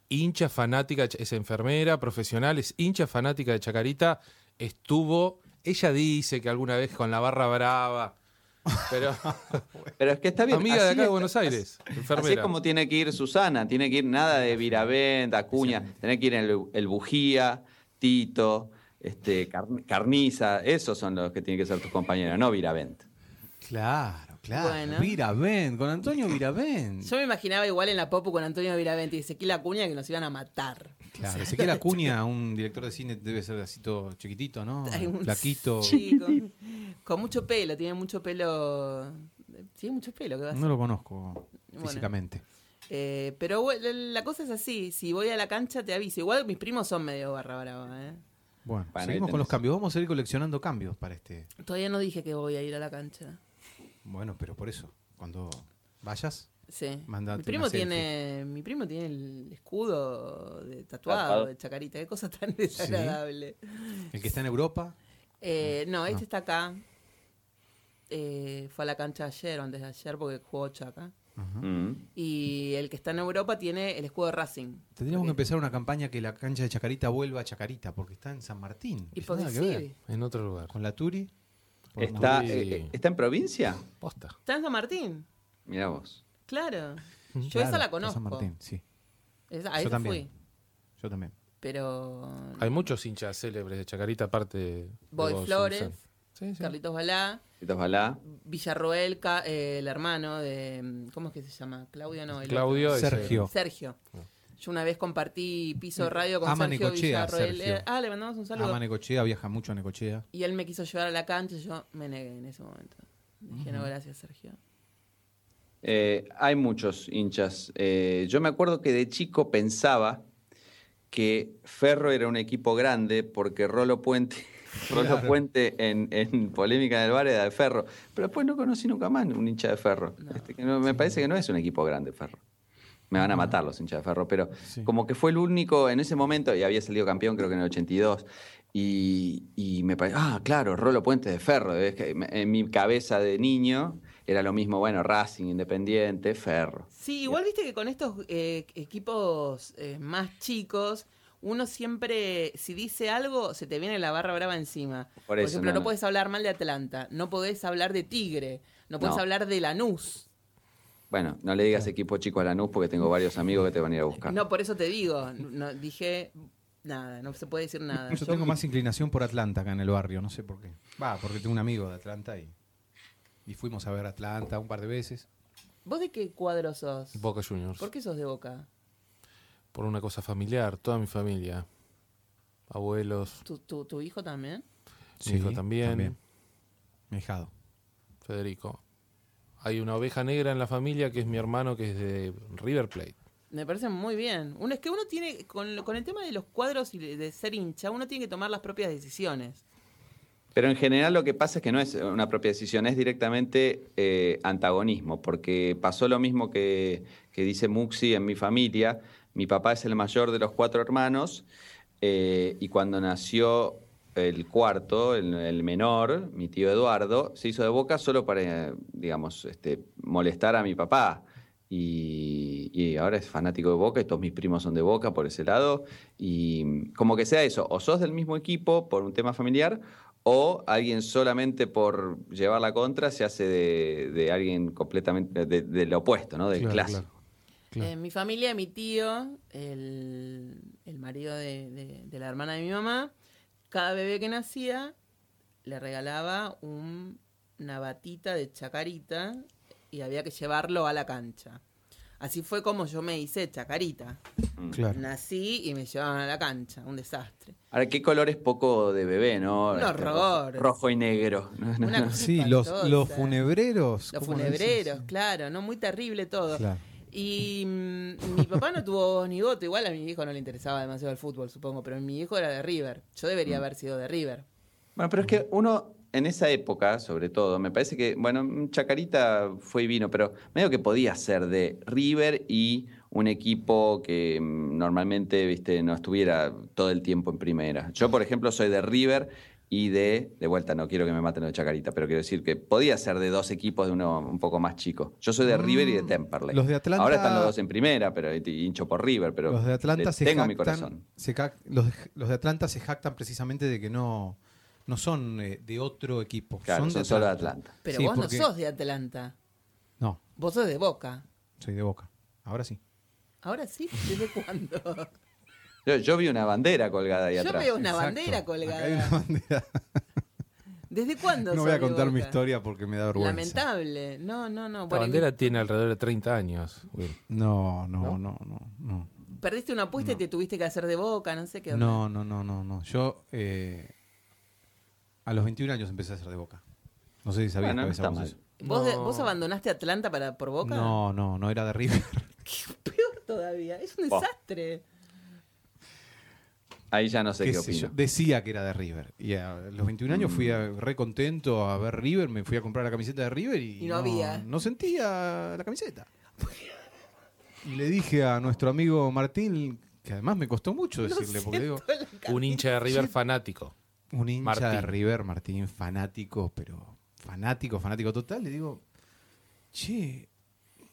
Speaker 7: hincha fanática, es enfermera, profesional, es hincha fanática de Chacarita, estuvo, ella dice que alguna vez con la barra brava, pero [LAUGHS]
Speaker 3: Pero es que está bien.
Speaker 7: amiga de
Speaker 3: así
Speaker 7: acá de Buenos Aires,
Speaker 3: Así
Speaker 7: enfermera.
Speaker 3: es como tiene que ir Susana, tiene que ir nada de Viravent, Acuña, tiene que ir el, el Bujía, Tito, este, Car- Carniza, esos son los que tienen que ser tus compañeros, no Viravent.
Speaker 2: Claro, claro.
Speaker 1: Bueno.
Speaker 2: Viravent, con Antonio Viravent.
Speaker 1: Yo me imaginaba igual en la Popu con Antonio Viravent y Ezequiel Acuña que nos iban a matar.
Speaker 2: Claro, [LAUGHS] Ezequiel Acuña, un director de cine, debe ser así todo chiquitito, ¿no?
Speaker 1: Un
Speaker 2: Flaquito. [LAUGHS]
Speaker 1: chico, con mucho pelo, tiene mucho pelo. Tiene mucho pelo, ¿qué va a
Speaker 2: No lo conozco
Speaker 1: Bueno.
Speaker 2: físicamente.
Speaker 1: Eh, pero la- cosa es así, si voy a la cancha te aviso. Igual mis primos son medio barra brava, ¿eh?
Speaker 2: Bueno, seguimos con los cambios. Vamos a seguir coleccionando cambios para este.
Speaker 1: Todavía no dije que voy a ir a la cancha.
Speaker 2: Bueno, pero por eso, cuando vayas,
Speaker 1: Sí.
Speaker 2: Mandate
Speaker 1: mi primo
Speaker 2: una selfie.
Speaker 1: tiene, mi primo tiene el escudo de tatuado de Chacarita, qué cosa tan [LAUGHS] desagradable.
Speaker 2: el que está en Europa,
Speaker 1: Eh, no, este
Speaker 2: No.
Speaker 1: está acá. Eh, fue a la cancha ayer o antes de ayer porque jugó Chaca.
Speaker 3: Mm.
Speaker 1: Y el que está en Europa tiene el escudo de Racing.
Speaker 2: tendríamos que empezar una campaña que la cancha de Chacarita vuelva a Chacarita, porque está en San Martín.
Speaker 1: Y porque
Speaker 2: nada que ver.
Speaker 7: En otro lugar.
Speaker 2: Con la Turi.
Speaker 3: ¿Está,
Speaker 7: Sí.
Speaker 3: eh, ¿Está en provincia?
Speaker 7: Posta.
Speaker 1: está en San Martín,
Speaker 3: Mira vos.
Speaker 1: claro. Yo
Speaker 2: Claro,
Speaker 1: esa la conozco.
Speaker 2: San Martín, sí.
Speaker 1: Esa- a
Speaker 2: Yo
Speaker 1: esa
Speaker 2: también.
Speaker 1: fui.
Speaker 2: Yo también.
Speaker 1: Pero
Speaker 7: Hay muchos hinchas célebres de Chacarita, aparte de. de
Speaker 1: Boy
Speaker 7: vos,
Speaker 1: Flores.
Speaker 7: Sí, sí.
Speaker 1: Carlitos Balá. Villarroel, eh, el hermano de. ¿Cómo es que se llama? Claudio, no. el
Speaker 7: Claudio es,
Speaker 2: Sergio.
Speaker 1: Sergio. Yo una vez compartí piso de radio con
Speaker 2: Ama
Speaker 1: Sergio
Speaker 2: Necochea,
Speaker 1: Villarroel.
Speaker 2: Sergio.
Speaker 1: Eh, ah, le mandamos un saludo.
Speaker 2: Ama Necochea, viaja mucho a Necochea.
Speaker 1: Y él me quiso llevar a la cancha y yo me negué en ese momento. Dije, no, gracias, Sergio.
Speaker 3: Eh, hay muchos hinchas. Eh, yo me acuerdo que de chico pensaba que Ferro era un equipo grande porque Rolo Puente, [LAUGHS] Rolo Puente en, en Polémica del Bar era de Ferro. Pero después no conocí nunca más un hincha de Ferro. Este, que no- me parece que no es un equipo grande Ferro. Me van a matar los hinchas de Ferro, pero
Speaker 2: Sí.
Speaker 3: como que fue el único en ese momento, y había salido campeón creo que en el 82, y, y me parece, ah, claro, Rolo Puente de Ferro. Es que en mi cabeza de niño era lo mismo, bueno, Racing, Independiente, Ferro.
Speaker 1: Sí, igual viste que con estos eh, equipos eh, más chicos, uno siempre, si dice algo, se te viene la barra brava encima. Por,
Speaker 3: eso,
Speaker 1: ejemplo,
Speaker 3: no,
Speaker 1: no,
Speaker 3: no.
Speaker 1: puedes hablar mal de Atlanta, no podés hablar de Tigre, no podés
Speaker 3: No.
Speaker 1: hablar de Lanús.
Speaker 3: Bueno, no le digas equipo chico a Lanús porque tengo varios amigos que te van a ir a buscar.
Speaker 1: No, por eso te digo, no, dije nada, no se puede decir nada.
Speaker 2: Yo tengo más inclinación por Atlanta acá en el barrio, no sé por qué. Va, porque tengo un amigo de Atlanta y, y fuimos a ver Atlanta un par de veces.
Speaker 1: ¿Vos de qué cuadro sos?
Speaker 7: Boca Juniors.
Speaker 1: ¿Por qué sos de Boca?
Speaker 7: Por una cosa familiar, toda mi familia. Abuelos,
Speaker 1: ¿Tu, tu, tu hijo también?
Speaker 7: mi hijo también,
Speaker 2: Mi hijado.
Speaker 7: Federico. Hay una oveja negra en la familia que es mi hermano que es de River Plate.
Speaker 1: Me parece muy bien. Uno, es que uno tiene, con, con el tema de los cuadros y de, de ser hincha, uno tiene que tomar las propias decisiones.
Speaker 3: Pero en general lo que pasa es que no es una propia decisión, es directamente eh, antagonismo, porque pasó lo mismo que, que dice Muxi en mi familia. Mi papá es el mayor de los cuatro hermanos eh, y cuando nació el cuarto, el, el menor, mi tío Eduardo, se hizo de boca solo para, eh, digamos, este, molestar a mi papá. Y, y ahora es fanático de Boca y todos mis primos son de Boca por ese lado. Y como que sea eso, o sos del mismo equipo por un tema familiar, o alguien solamente por llevar la contra se hace de, de alguien completamente de- del opuesto, ¿no? Del
Speaker 2: Claro,
Speaker 3: clásico.
Speaker 2: claro. Claro.
Speaker 1: En mi familia, mi tío, el, el marido de, de- de la hermana de mi mamá, cada bebé que nacía le regalaba un- una batita de chacarita y había que llevarlo a la cancha. Así fue como yo me hice chacarita.
Speaker 2: Claro.
Speaker 1: Nací y me llevaban a la cancha, un desastre.
Speaker 3: Ahora, qué color es poco de bebé, ¿no?
Speaker 1: Un
Speaker 3: Este,
Speaker 1: horror.
Speaker 3: rojo, rojo y negro. [LAUGHS] No, no,
Speaker 1: Una
Speaker 3: no.
Speaker 1: cosa
Speaker 2: Sí, los, los funebreros.
Speaker 1: Los
Speaker 2: ¿cómo
Speaker 1: funebreros, claro, ¿no? Muy terrible todo.
Speaker 2: Claro.
Speaker 1: Y mm, mi papá no tuvo voz ni voto. Igual a mi hijo no le interesaba demasiado el fútbol, supongo. Pero mi hijo era de River. Yo debería haber sido de River.
Speaker 3: Bueno, pero es que uno en esa época, sobre todo, me parece que, bueno, Chacarita fue y vino, pero medio que podía ser de River y un equipo que mm, normalmente, viste, no estuviera todo el tiempo en primera. Yo, por ejemplo, soy de River y de, de vuelta, no quiero que me maten de Chacarita, pero quiero decir que podía ser de dos equipos de uno un poco más chico. Yo soy de River y de Temperley.
Speaker 2: Mm. Los de Atlanta-
Speaker 3: Ahora están los dos en primera, pero hincho por River, pero
Speaker 2: los de Atlanta se
Speaker 3: tengo mi
Speaker 2: jactan,
Speaker 3: corazón.
Speaker 2: se ca- los, de, los de Atlanta se jactan precisamente de que no, no son eh, de otro equipo.
Speaker 3: Claro,
Speaker 2: son,
Speaker 3: son solo de Atlanta.
Speaker 1: Pero
Speaker 2: Sí,
Speaker 1: vos
Speaker 2: porque-
Speaker 1: no sos de Atlanta.
Speaker 2: No,
Speaker 1: Vos sos de Boca.
Speaker 2: soy de Boca. Ahora sí.
Speaker 1: Ahora sí, ¿desde cuándo? [LAUGHS]
Speaker 3: Yo, yo vi una bandera colgada ahí
Speaker 1: Yo
Speaker 3: atrás.
Speaker 1: veo una
Speaker 2: Exacto.
Speaker 1: bandera
Speaker 2: Acá
Speaker 1: colgada.
Speaker 2: hay una bandera.
Speaker 1: ¿Desde cuándo
Speaker 2: No voy a contar mi historia porque me da vergüenza.
Speaker 1: Lamentable. No, no, no.
Speaker 7: La
Speaker 1: Bueno,
Speaker 7: bandera tiene alrededor de 30 años. Will.
Speaker 2: No, no, no, no, no.
Speaker 1: Perdiste una apuesta y te tuviste que hacer de Boca, no sé qué.
Speaker 2: No, no, no, no, no. Yo eh, a los 21 años empecé a hacer de Boca. No sé si sabías
Speaker 3: Bueno,
Speaker 2: que
Speaker 3: no está
Speaker 2: eso.
Speaker 1: ¿Vos, de-. ¿Vos abandonaste Atlanta para, por Boca?
Speaker 2: No, no, no era de River. [LAUGHS]
Speaker 1: Peor todavía. Es un
Speaker 3: Oh.
Speaker 1: desastre.
Speaker 3: Ahí ya no sé qué,
Speaker 2: Qué yo,
Speaker 3: opino.
Speaker 2: Decía que era de River. Y a los 21 años fui a- re contento a ver River, me fui a comprar la camiseta de River y,
Speaker 1: Y no había.
Speaker 2: No sentía la camiseta. [LAUGHS] Y le dije a nuestro amigo Martín, que además me costó mucho decirle, porque digo,
Speaker 7: Un hincha de River fanático.
Speaker 2: un hincha de
Speaker 7: Martín.
Speaker 2: River, Martín, fanático, pero fanático, fanático total, le digo, che,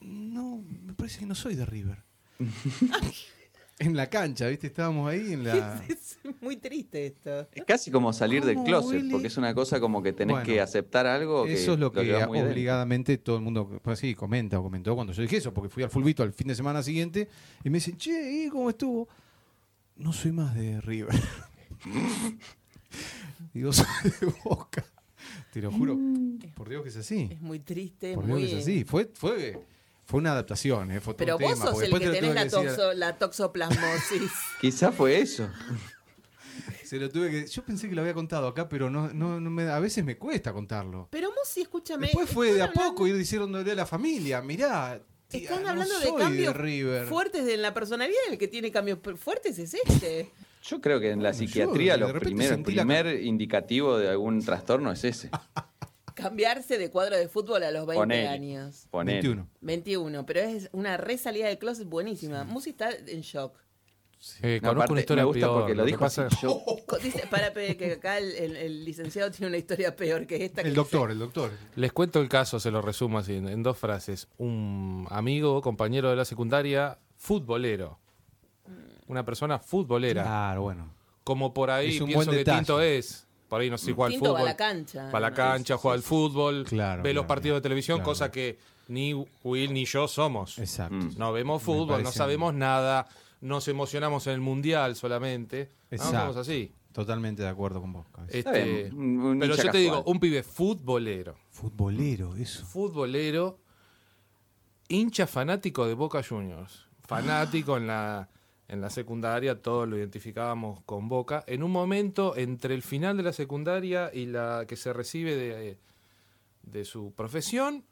Speaker 2: no, me parece que no soy de River. [LAUGHS] en la cancha, ¿viste? Estábamos ahí en la... [LAUGHS]
Speaker 1: Es muy triste esto.
Speaker 3: Es casi como salir del
Speaker 2: ¿Cómo,
Speaker 3: closet,
Speaker 2: Willy?
Speaker 3: porque es una cosa como que tenés
Speaker 2: Bueno,
Speaker 3: que aceptar algo que
Speaker 2: Eso es lo que
Speaker 3: muy dentro.
Speaker 2: obligadamente todo el mundo pues, sí, comenta o comentó cuando yo dije eso, porque fui al fulbito al fin de semana siguiente y me dicen, che, ¿y cómo estuvo? No soy más de River. [LAUGHS] Digo, soy de Boca. Te lo juro, por Dios que es así.
Speaker 1: Es muy triste,
Speaker 2: Por Dios
Speaker 1: muy...
Speaker 2: que es así. Fue, fue, fue una adaptación, ¿eh? fue
Speaker 1: Pero
Speaker 2: un
Speaker 1: vos
Speaker 2: tema,
Speaker 1: sos el que
Speaker 2: te
Speaker 1: tenés la, toxo- toxoplasmosis. [LAUGHS]
Speaker 3: Quizás fue eso.
Speaker 2: Se lo tuve que. Yo pensé que lo había contado acá, pero no, no, no me, a veces me cuesta contarlo.
Speaker 1: Pero vos sí, escúchame.
Speaker 2: Después fue de a
Speaker 1: hablando-
Speaker 2: poco ir diciéndole a la familia, mirá. tía,
Speaker 1: Están
Speaker 2: no
Speaker 1: hablando de cambios
Speaker 2: River.
Speaker 1: fuertes de la personalidad. El que tiene cambios fuertes es este.
Speaker 3: Yo creo que en la
Speaker 2: Bueno, yo
Speaker 3: psiquiatría
Speaker 2: de
Speaker 3: lo primero, el
Speaker 2: la
Speaker 3: primer indicativo de algún trastorno es ese. [LAUGHS]
Speaker 1: Cambiarse de cuadro de fútbol a los 20
Speaker 3: Ponele.
Speaker 1: años.
Speaker 3: Poner.
Speaker 2: 21.
Speaker 1: 21, pero es una resalida del closet buenísima. Musi está en shock.
Speaker 7: Eh,
Speaker 3: No,
Speaker 7: conozco
Speaker 3: aparte,
Speaker 7: una historia
Speaker 3: me gusta
Speaker 7: peor.
Speaker 3: porque lo
Speaker 7: que
Speaker 3: dijo
Speaker 7: pasa-
Speaker 3: así, yo- [LAUGHS]
Speaker 1: Co- Dice, para pe- que acá el, el- el licenciado tiene una historia peor que esta. que
Speaker 2: El doctor, el doctor.
Speaker 7: Les cuento el caso, se lo resumo así, en, en dos frases. Un amigo, compañero de la secundaria, futbolero. Una persona futbolera.
Speaker 2: Claro, bueno.
Speaker 7: Como por ahí
Speaker 2: Es un
Speaker 7: pienso
Speaker 2: buen
Speaker 7: que
Speaker 2: detalle.
Speaker 7: Tinto es. Por ahí no sé si juega al
Speaker 1: Tinto va a
Speaker 7: fútbol.
Speaker 1: la cancha.
Speaker 7: Va a la cancha, juega al fútbol,
Speaker 2: Claro,
Speaker 7: ve los
Speaker 2: claro,
Speaker 7: partidos de televisión,
Speaker 2: claro.
Speaker 7: cosa que ni Will ni yo somos.
Speaker 2: Exacto.
Speaker 3: Mm.
Speaker 7: No vemos fútbol, no sabemos nada, nos emocionamos en el mundial solamente. No,
Speaker 2: Exacto.
Speaker 7: somos así.
Speaker 2: Totalmente de acuerdo con vos.
Speaker 7: Este,
Speaker 3: bien, un- un
Speaker 7: pero yo te digo, un pibe futbolero,
Speaker 2: Futbolero, eso.
Speaker 7: futbolero, hincha fanático de Boca Juniors, fanático en la, en la secundaria, todos lo identificábamos con Boca. En un momento entre el final de la secundaria y la que se recibe de, de su profesión,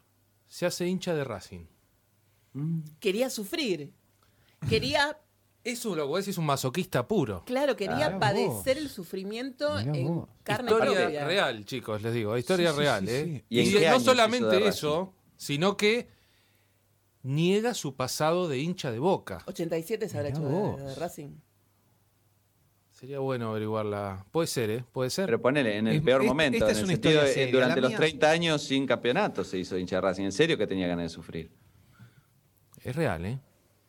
Speaker 7: se hace hincha de Racing.
Speaker 1: Quería sufrir. Quería, [CLEARS THROAT]
Speaker 7: Eso lo que vos decís es un masoquista puro.
Speaker 1: claro, quería padecer
Speaker 2: vos.
Speaker 1: el sufrimiento
Speaker 2: Mirá
Speaker 1: en
Speaker 2: vos.
Speaker 1: carne
Speaker 7: Historia
Speaker 1: propia.
Speaker 7: real, chicos, les digo. Historia
Speaker 2: Sí,
Speaker 7: real,
Speaker 2: sí,
Speaker 7: ¿eh?
Speaker 2: sí.
Speaker 3: ¿Y
Speaker 7: no solamente eso, sino que niega su pasado de hincha de boca.
Speaker 1: 87 se habrá hecho de- de, Racing.
Speaker 7: Sería bueno averiguarla. Puede ser, ¿eh? Puede ser.
Speaker 3: Pero ponele, en el
Speaker 2: Es-
Speaker 3: peor momento,
Speaker 2: esta
Speaker 3: en
Speaker 2: es
Speaker 3: el
Speaker 2: una
Speaker 3: sentido
Speaker 2: historia
Speaker 3: de-
Speaker 2: seria.
Speaker 3: durante
Speaker 2: La
Speaker 3: los
Speaker 2: mía-
Speaker 3: 30 años sin campeonato se hizo hincha de Racing. En serio que tenía ganas de sufrir.
Speaker 7: Es real, ¿eh?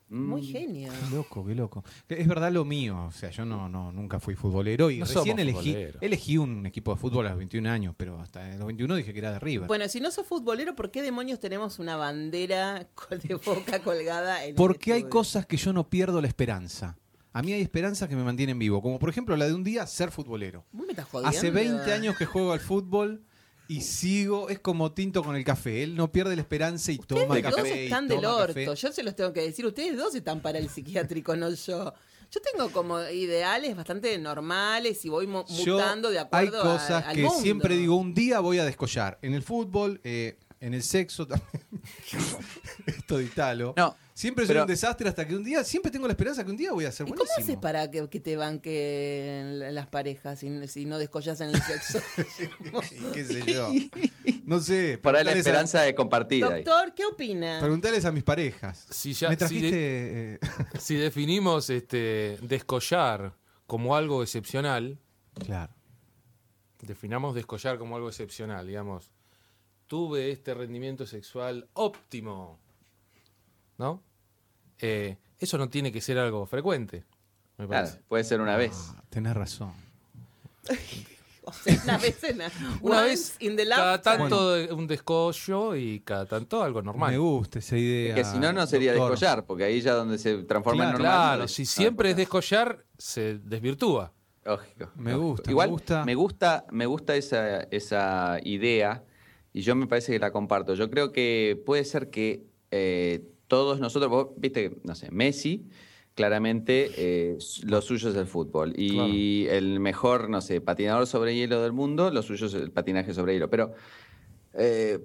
Speaker 1: Muy
Speaker 3: Mm.
Speaker 1: genio.
Speaker 2: Qué loco, qué loco. Es verdad lo mío, o sea, yo no, no nunca fui futbolero y
Speaker 7: No
Speaker 2: recién elegí, elegí un equipo de fútbol a los 21 años, pero hasta los 21 dije que era de River.
Speaker 1: Bueno, si no sos futbolero, ¿por qué demonios tenemos una bandera [LAUGHS] de boca colgada en el
Speaker 2: Porque hay cosas que yo no pierdo la esperanza. A mí hay esperanzas que me mantienen vivo, como por ejemplo la de un día ser futbolero.
Speaker 1: Vos me estás jodiendo.
Speaker 2: Hace 20 años que juego al fútbol y sigo, es como Tinto con el café, él no pierde la esperanza y toma
Speaker 1: Ustedes
Speaker 2: café.
Speaker 1: dos
Speaker 2: y
Speaker 1: están
Speaker 2: toma
Speaker 1: del orto.
Speaker 2: café.
Speaker 1: Yo se los tengo que decir. Ustedes dos están para el psiquiátrico, no yo. Yo tengo como ideales bastante normales y voy mu-
Speaker 2: Yo-
Speaker 1: mutando de
Speaker 2: hay
Speaker 1: acuerdo a-
Speaker 2: cosas
Speaker 1: al
Speaker 2: que
Speaker 1: mundo.
Speaker 2: siempre digo, un día voy a descollar. En el fútbol, eh, en el sexo también. [LAUGHS] Esto de Italo.
Speaker 3: No,
Speaker 2: Siempre soy
Speaker 3: Pero-
Speaker 2: un desastre hasta que un día, siempre tengo la esperanza que un día voy a ser
Speaker 1: ¿Y cómo
Speaker 2: buenísimo.
Speaker 1: haces para que, que te banquen las parejas si, si no descollas en el sexo? [LAUGHS]
Speaker 2: Qué sé yo. [LAUGHS] No sé.
Speaker 3: Por ahí la
Speaker 2: preguntales a-
Speaker 3: esperanza de compartir ahí.
Speaker 1: Doctor, ¿qué opina?
Speaker 2: Preguntales a mis parejas.
Speaker 7: Si ya-
Speaker 2: Me
Speaker 7: si
Speaker 2: trajiste.
Speaker 7: de-
Speaker 2: eh,
Speaker 7: Si definimos este, descollar como algo excepcional,
Speaker 2: claro.
Speaker 7: definamos descollar como algo excepcional, digamos. Tuve este rendimiento sexual óptimo, ¿no? Eh, eso no tiene que ser algo frecuente, me
Speaker 3: Claro,
Speaker 7: parece.
Speaker 3: puede ser una vez.
Speaker 2: Ah, tenés razón. [LAUGHS]
Speaker 1: O sea, una vez en la,
Speaker 7: Una vez,
Speaker 1: in the
Speaker 7: cada tanto un descollo y cada tanto algo normal.
Speaker 2: Me gusta esa idea.
Speaker 3: Que si no, no sería
Speaker 2: doctor.
Speaker 3: descollar, porque ahí ya donde se transforma
Speaker 2: Claro,
Speaker 3: en normal.
Speaker 7: Claro,
Speaker 3: no es-
Speaker 7: si
Speaker 3: no
Speaker 7: siempre es
Speaker 3: descollar.
Speaker 7: se desvirtúa.
Speaker 3: Lógico.
Speaker 2: Me
Speaker 3: lógico.
Speaker 2: gusta, me
Speaker 3: Igual,
Speaker 2: gusta.
Speaker 3: Me gusta, me gusta esa, esa idea y yo me parece que la comparto. Yo creo que puede ser que eh, todos nosotros, vos viste, no sé, Messi, claramente eh, lo suyo es el fútbol. Y el mejor, no sé, patinador sobre hielo del mundo, lo suyo es el patinaje sobre hielo. Pero, eh,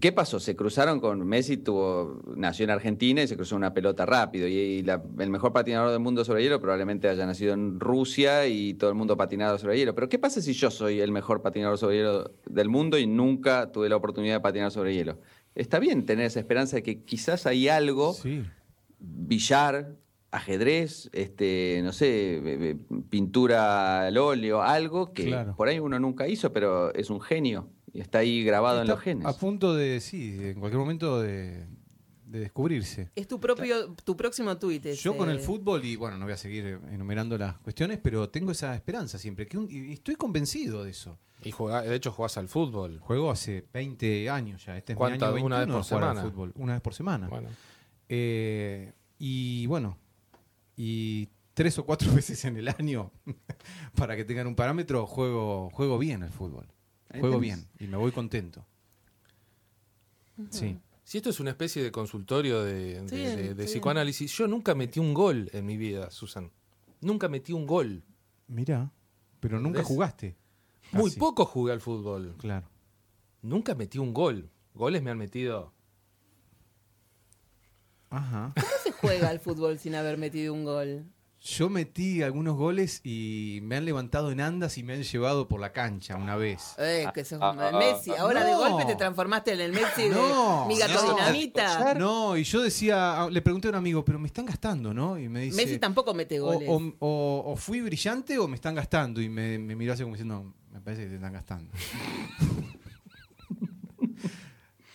Speaker 3: ¿qué pasó? Se cruzaron con Messi, tuvo, nació en Argentina y se cruzó una pelota rápido. Y, y la- el mejor patinador del mundo sobre hielo probablemente haya nacido en Rusia y todo el mundo patinado sobre hielo. Pero, ¿qué pasa si yo soy el mejor patinador sobre hielo del mundo y nunca tuve la oportunidad de patinar sobre hielo? Está bien tener esa esperanza de que quizás hay algo
Speaker 2: Sí.
Speaker 3: billar, ajedrez, este, no sé, pintura al óleo, algo que
Speaker 2: Claro.
Speaker 3: por ahí uno nunca hizo, pero es un genio y está ahí grabado en los genes.
Speaker 2: A punto de, sí, en cualquier momento de, de descubrirse.
Speaker 1: Es tu propio, tu próximo tuit.
Speaker 2: Yo con el fútbol, y bueno, no voy a seguir enumerando las cuestiones, pero tengo esa esperanza siempre. Que un- y estoy convencido de eso.
Speaker 7: Y juega- de hecho jugás al fútbol.
Speaker 2: Juego hace 20 años ya. Este es mi
Speaker 7: ¿Cuántas?
Speaker 2: año 21
Speaker 7: ¿Una vez por semana?
Speaker 2: fútbol. Una vez por semana.
Speaker 7: Bueno,
Speaker 2: Eh, y bueno, y tres o cuatro [LAUGHS] veces en el año, [LAUGHS] para que tengan un parámetro, juego, juego bien al fútbol.
Speaker 3: Ahí
Speaker 2: Juego
Speaker 3: tenés.
Speaker 2: bien y me voy contento. Sí.
Speaker 7: si esto es una especie de consultorio de, de-
Speaker 1: Sí,
Speaker 7: de- de
Speaker 1: sí.
Speaker 7: psicoanálisis, yo nunca metí un gol en mi vida, Susan. Nunca metí un gol.
Speaker 2: Mira, pero nunca
Speaker 7: ¿Ves?
Speaker 2: jugaste.
Speaker 7: Muy poco jugué al fútbol.
Speaker 2: Claro.
Speaker 7: Nunca metí un gol. Goles me han metido.
Speaker 2: Ajá.
Speaker 1: ¿Cómo se juega al fútbol sin haber metido un gol?
Speaker 2: Yo metí algunos goles y me han levantado en andas y me han llevado por la cancha una vez.
Speaker 1: Eh, que sos
Speaker 3: Ah, ah,
Speaker 1: Messi. Ahora de
Speaker 2: no.
Speaker 1: golpe te transformaste en el Messi
Speaker 2: No,
Speaker 1: de mi gato
Speaker 2: no.
Speaker 1: dinamita.
Speaker 2: No, y yo decía, le pregunté a un amigo, pero me están gastando, ¿no? Y me dice,
Speaker 1: Messi tampoco mete
Speaker 2: o,
Speaker 1: goles.
Speaker 2: o- o- o fui brillante o me están gastando. Y me, me miró así como diciendo, me parece que te están gastando.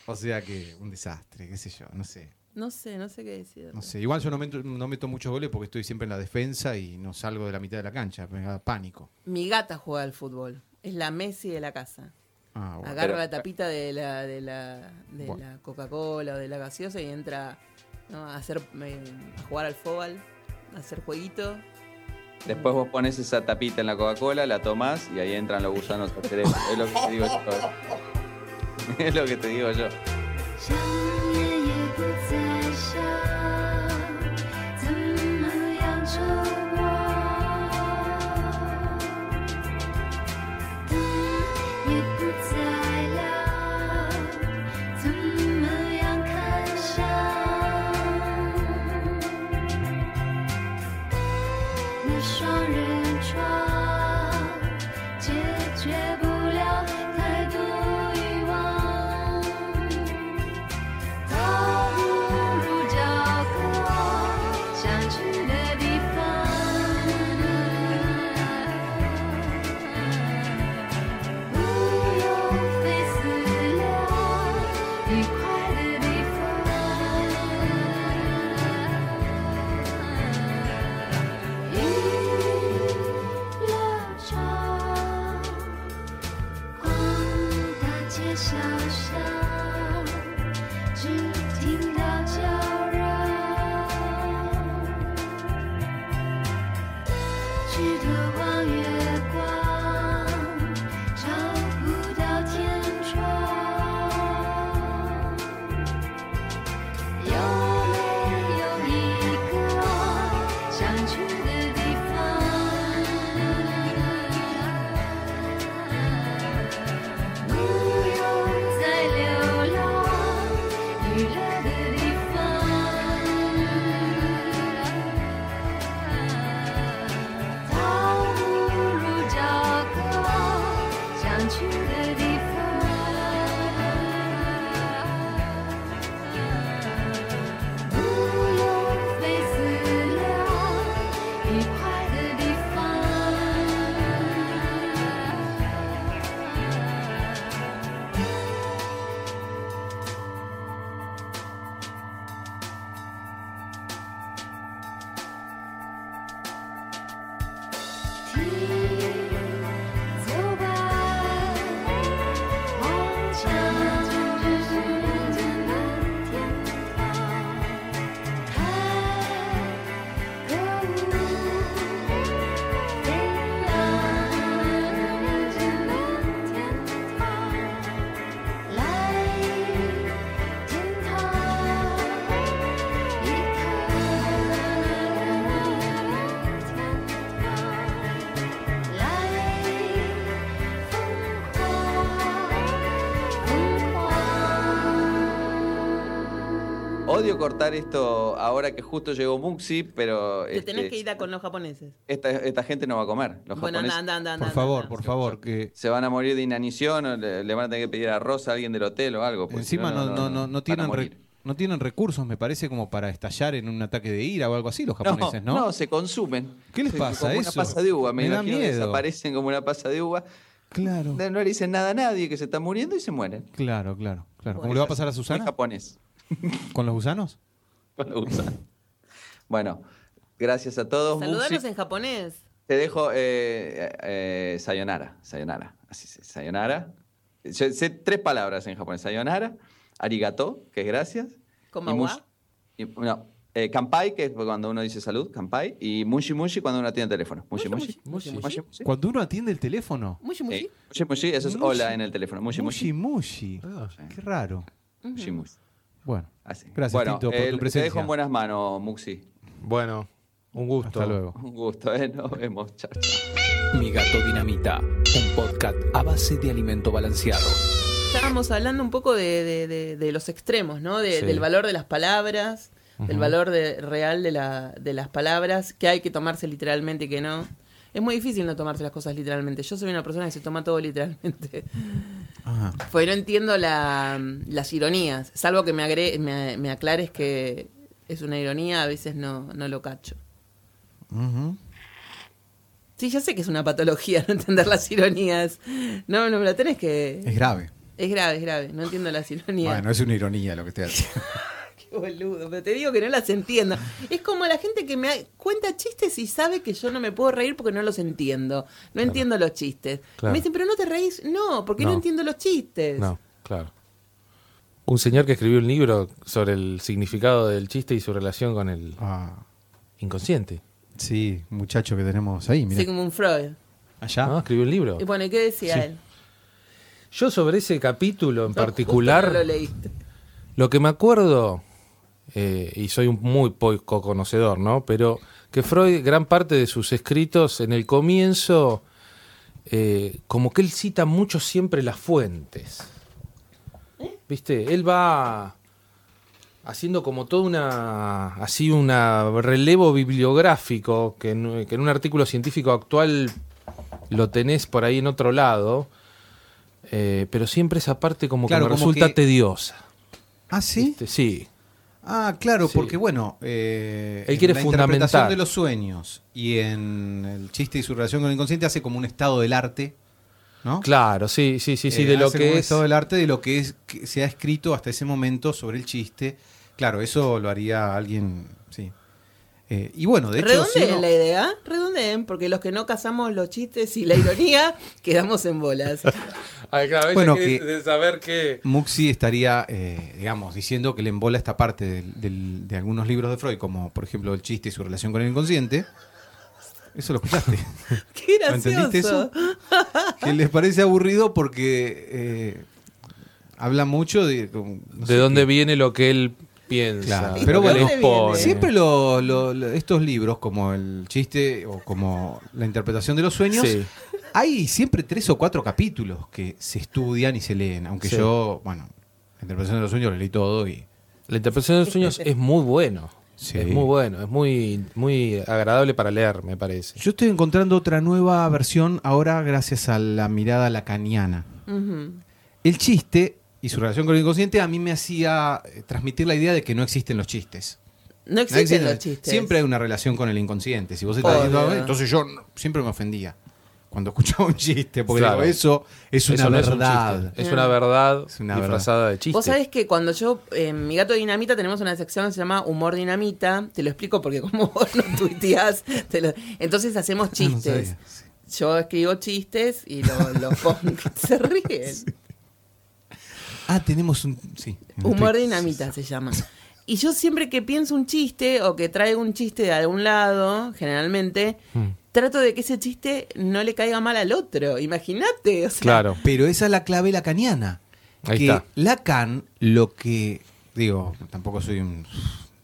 Speaker 2: o sea que un desastre, qué sé yo, no sé.
Speaker 1: No sé, no sé qué decir.
Speaker 2: No sé, igual yo no meto, no meto muchos goles porque estoy siempre en la defensa y no salgo de la mitad de la cancha, me da pánico.
Speaker 1: Mi gata juega al fútbol. Es la Messi de la casa.
Speaker 2: Ah, bueno.
Speaker 1: Agarra
Speaker 3: Pero-
Speaker 1: la tapita de la, de la, de
Speaker 2: Bueno.
Speaker 1: la Coca-Cola o de la gaseosa y entra ¿no? a hacer eh, a jugar al fútbol, a hacer jueguito.
Speaker 3: Después vos pones esa tapita en la Coca-Cola, la tomás y ahí entran los gusanos al cerebro. Es lo que te digo yo. [LAUGHS] Es lo que te digo yo. Cortar esto ahora que justo llegó Muxi, pero
Speaker 1: Te tenés
Speaker 3: este,
Speaker 1: que ir a con los japoneses.
Speaker 3: esta, esta gente no va a comer. Los
Speaker 1: Bueno,
Speaker 3: japoneses
Speaker 1: anda, anda, anda.
Speaker 2: Por
Speaker 1: anda,
Speaker 2: favor,
Speaker 1: anda.
Speaker 2: por favor, que
Speaker 3: se van a morir de inanición o le, le van a tener que pedir arroz a alguien del hotel o algo.
Speaker 2: encima no, no, no, no tienen no tienen recursos, me parece, como para estallar en un ataque de ira o algo así los japoneses, ¿no?
Speaker 3: No, se consumen.
Speaker 2: ¿Qué les pasa
Speaker 3: Como
Speaker 2: eso?
Speaker 3: una pasa de uva, me,
Speaker 2: Me da miedo.
Speaker 3: desaparecen como una pasa de uva.
Speaker 2: Claro.
Speaker 3: No, le dicen nada a nadie que se está muriendo y se mueren.
Speaker 2: Claro, claro, claro. ¿Cómo
Speaker 3: Bueno,
Speaker 2: le va a
Speaker 3: es
Speaker 2: pasar a Susana?
Speaker 3: japonés.
Speaker 2: ¿Con los gusanos?
Speaker 3: Cuando usan. Bueno, gracias a todos.
Speaker 1: Saludanos en japonés.
Speaker 3: Te dejo eh, eh, sayonara, sayonara, así se sayonara. Yo sé tres palabras en japonés. Sayonara, arigato, que es gracias. Y- no, eh, kanpai, que es cuando uno dice salud, kanpai. Y mushi mushi cuando uno atiende el teléfono. Mushi mushi.
Speaker 1: Mushi, mushi.
Speaker 2: Cuando uno atiende el teléfono.
Speaker 1: Mushi, mushi.
Speaker 3: Sí, mushi mushi, eso es
Speaker 2: Mushi.
Speaker 3: hola en el teléfono. Mushi
Speaker 2: Mushi,
Speaker 3: mushi.
Speaker 2: mushi. Qué raro.
Speaker 3: Mushi mushi.
Speaker 2: Bueno,
Speaker 3: Así.
Speaker 2: Gracias,
Speaker 3: bueno,
Speaker 2: Tito, por
Speaker 3: eh,
Speaker 2: tu
Speaker 3: Te dejo en buenas manos, Muxi.
Speaker 7: Bueno, un gusto.
Speaker 2: hasta luego.
Speaker 3: Un gusto, ¿eh? Nos vemos. Chao, chao.
Speaker 6: Mi gato dinamita, un podcast a base de alimento balanceado.
Speaker 1: Estábamos hablando un poco de, de- de- de los extremos, ¿no? De-
Speaker 7: Sí.
Speaker 1: Del valor de las palabras, del valor de- real de, la- de las palabras, que hay que tomarse literalmente y que no. Es muy difícil no tomarse las cosas literalmente. Yo soy una persona que se toma todo literalmente.
Speaker 2: Ajá.
Speaker 1: Porque no entiendo la- las ironías. Salvo que me, agre- me, me aclares que es una ironía, a veces no, no lo cacho. Sí, ya sé que es una patología no entender las ironías. No, no me lo tenés que...
Speaker 2: Es grave.
Speaker 1: Es grave, es grave. No entiendo las ironías.
Speaker 2: Bueno, es una ironía lo que estoy haciendo. [LAUGHS]
Speaker 1: Qué [LAUGHS] boludo, pero te digo que no las entiendo. Es como la gente que me cuenta chistes y sabe que yo no me puedo reír porque no los entiendo. No entiendo los chistes.
Speaker 7: Claro.
Speaker 1: Me dicen, pero no te reís. No, porque no,
Speaker 7: No.
Speaker 1: entiendo los chistes.
Speaker 7: No, claro. Un señor que escribió un libro sobre el significado del chiste y su relación con el
Speaker 2: Ah,
Speaker 7: inconsciente.
Speaker 2: sí, muchacho que tenemos ahí, mira.
Speaker 1: Soy como un Freud.
Speaker 2: Allá.
Speaker 7: ¿No? Escribió un libro.
Speaker 1: Y bueno, ¿y qué decía
Speaker 7: Sí.
Speaker 1: él?
Speaker 7: Yo sobre ese capítulo en
Speaker 1: No, justo
Speaker 7: particular,
Speaker 1: no lo leíste.
Speaker 7: lo que me acuerdo, eh, y soy un muy poco conocedor, ¿no? Pero que Freud, gran parte de sus escritos, en el comienzo, eh, como que él cita mucho siempre las fuentes. ¿Viste? Él va haciendo como toda una, así una relevo bibliográfico, que en, que en un artículo científico actual lo tenés por ahí en otro lado, eh, pero siempre esa parte como
Speaker 2: Claro,
Speaker 7: que me
Speaker 2: como
Speaker 7: resulta
Speaker 2: que-
Speaker 7: tediosa.
Speaker 2: Ah, sí.
Speaker 7: ¿viste? Sí.
Speaker 2: Ah, claro,
Speaker 7: Sí.
Speaker 2: porque bueno, eh,
Speaker 7: Él quiere
Speaker 2: en la interpretación de los sueños y en el chiste y su relación con el inconsciente hace como un estado del arte, ¿no?
Speaker 7: Claro, sí, sí, sí, sí,
Speaker 2: Eh,
Speaker 7: de lo
Speaker 2: hace
Speaker 7: que
Speaker 2: un
Speaker 7: es.
Speaker 2: estado del arte de lo que es que se ha escrito hasta ese momento sobre el chiste. Claro, eso lo haría alguien, sí. Eh, y bueno, de hecho, si
Speaker 1: Redondeen
Speaker 2: uno-
Speaker 1: la idea, redondeen, porque los que no cazamos los chistes y la [LAUGHS] ironía, quedamos en bolas. [LAUGHS]
Speaker 7: Ay, claro,
Speaker 2: Bueno, que-
Speaker 7: de saber que.
Speaker 2: Muxi estaría, eh, digamos, diciendo que le embola esta parte del- del- de algunos libros de Freud, como por ejemplo el chiste y su relación con el inconsciente. Eso lo escuchaste. [LAUGHS]
Speaker 1: Qué
Speaker 2: ¿No entendiste
Speaker 1: gracioso.
Speaker 2: eso? que les parece aburrido porque eh, habla mucho de... no
Speaker 7: De dónde
Speaker 2: qué.
Speaker 7: viene lo que él piensa.
Speaker 2: Claro, pero bueno. Siempre lo- lo- lo- estos libros, como el chiste o como la interpretación de los sueños,
Speaker 7: Sí.
Speaker 2: hay siempre tres o cuatro capítulos que se estudian y se leen. Aunque
Speaker 7: Sí.
Speaker 2: yo, bueno, la interpretación de los sueños lo leí todo y...
Speaker 7: La interpretación de los sueños es muy bueno.
Speaker 2: Sí.
Speaker 7: Es muy bueno, es muy, muy agradable para leer, me parece.
Speaker 2: Yo estoy encontrando otra nueva versión ahora gracias a la mirada lacaniana. El chiste y su relación con el inconsciente a mí me hacía eh, transmitir la idea de que no existen los chistes.
Speaker 1: No
Speaker 2: No existen
Speaker 1: los chistes.
Speaker 2: Siempre hay una relación con el inconsciente. Si vos estás
Speaker 1: Obvio.
Speaker 2: diciendo, "Ah, entonces yo no- siempre me ofendía cuando [LAUGHS] escuchaba un chiste, porque
Speaker 7: Claro.
Speaker 2: digo, eso es una
Speaker 7: Eso no es un
Speaker 2: verdad.
Speaker 7: Es una verdad
Speaker 2: Es una
Speaker 7: disfrazada de chiste.
Speaker 1: Vos sabés que cuando yo, en Mi Gato Dinamita, tenemos una sección que se llama Humor Dinamita. Te lo explico porque [LAUGHS] como vos no tuiteás, te lo- entonces hacemos
Speaker 2: Ah, no
Speaker 1: chistes.
Speaker 2: sabía.
Speaker 1: Yo escribo chistes y lo, lo pongo. [LAUGHS] Se ríen.
Speaker 2: Ah, tenemos un. Sí.
Speaker 1: Humor dinamita se llama. Y yo siempre que pienso un chiste o que traigo un chiste de algún lado, generalmente,
Speaker 7: Mm.
Speaker 1: trato de que ese chiste no le caiga mal al otro. Imagínate. O sea,
Speaker 7: Claro,
Speaker 2: Pero esa es la clave lacaniana.
Speaker 7: ahí
Speaker 2: que
Speaker 7: está.
Speaker 2: Lacan, lo que. Digo, tampoco soy un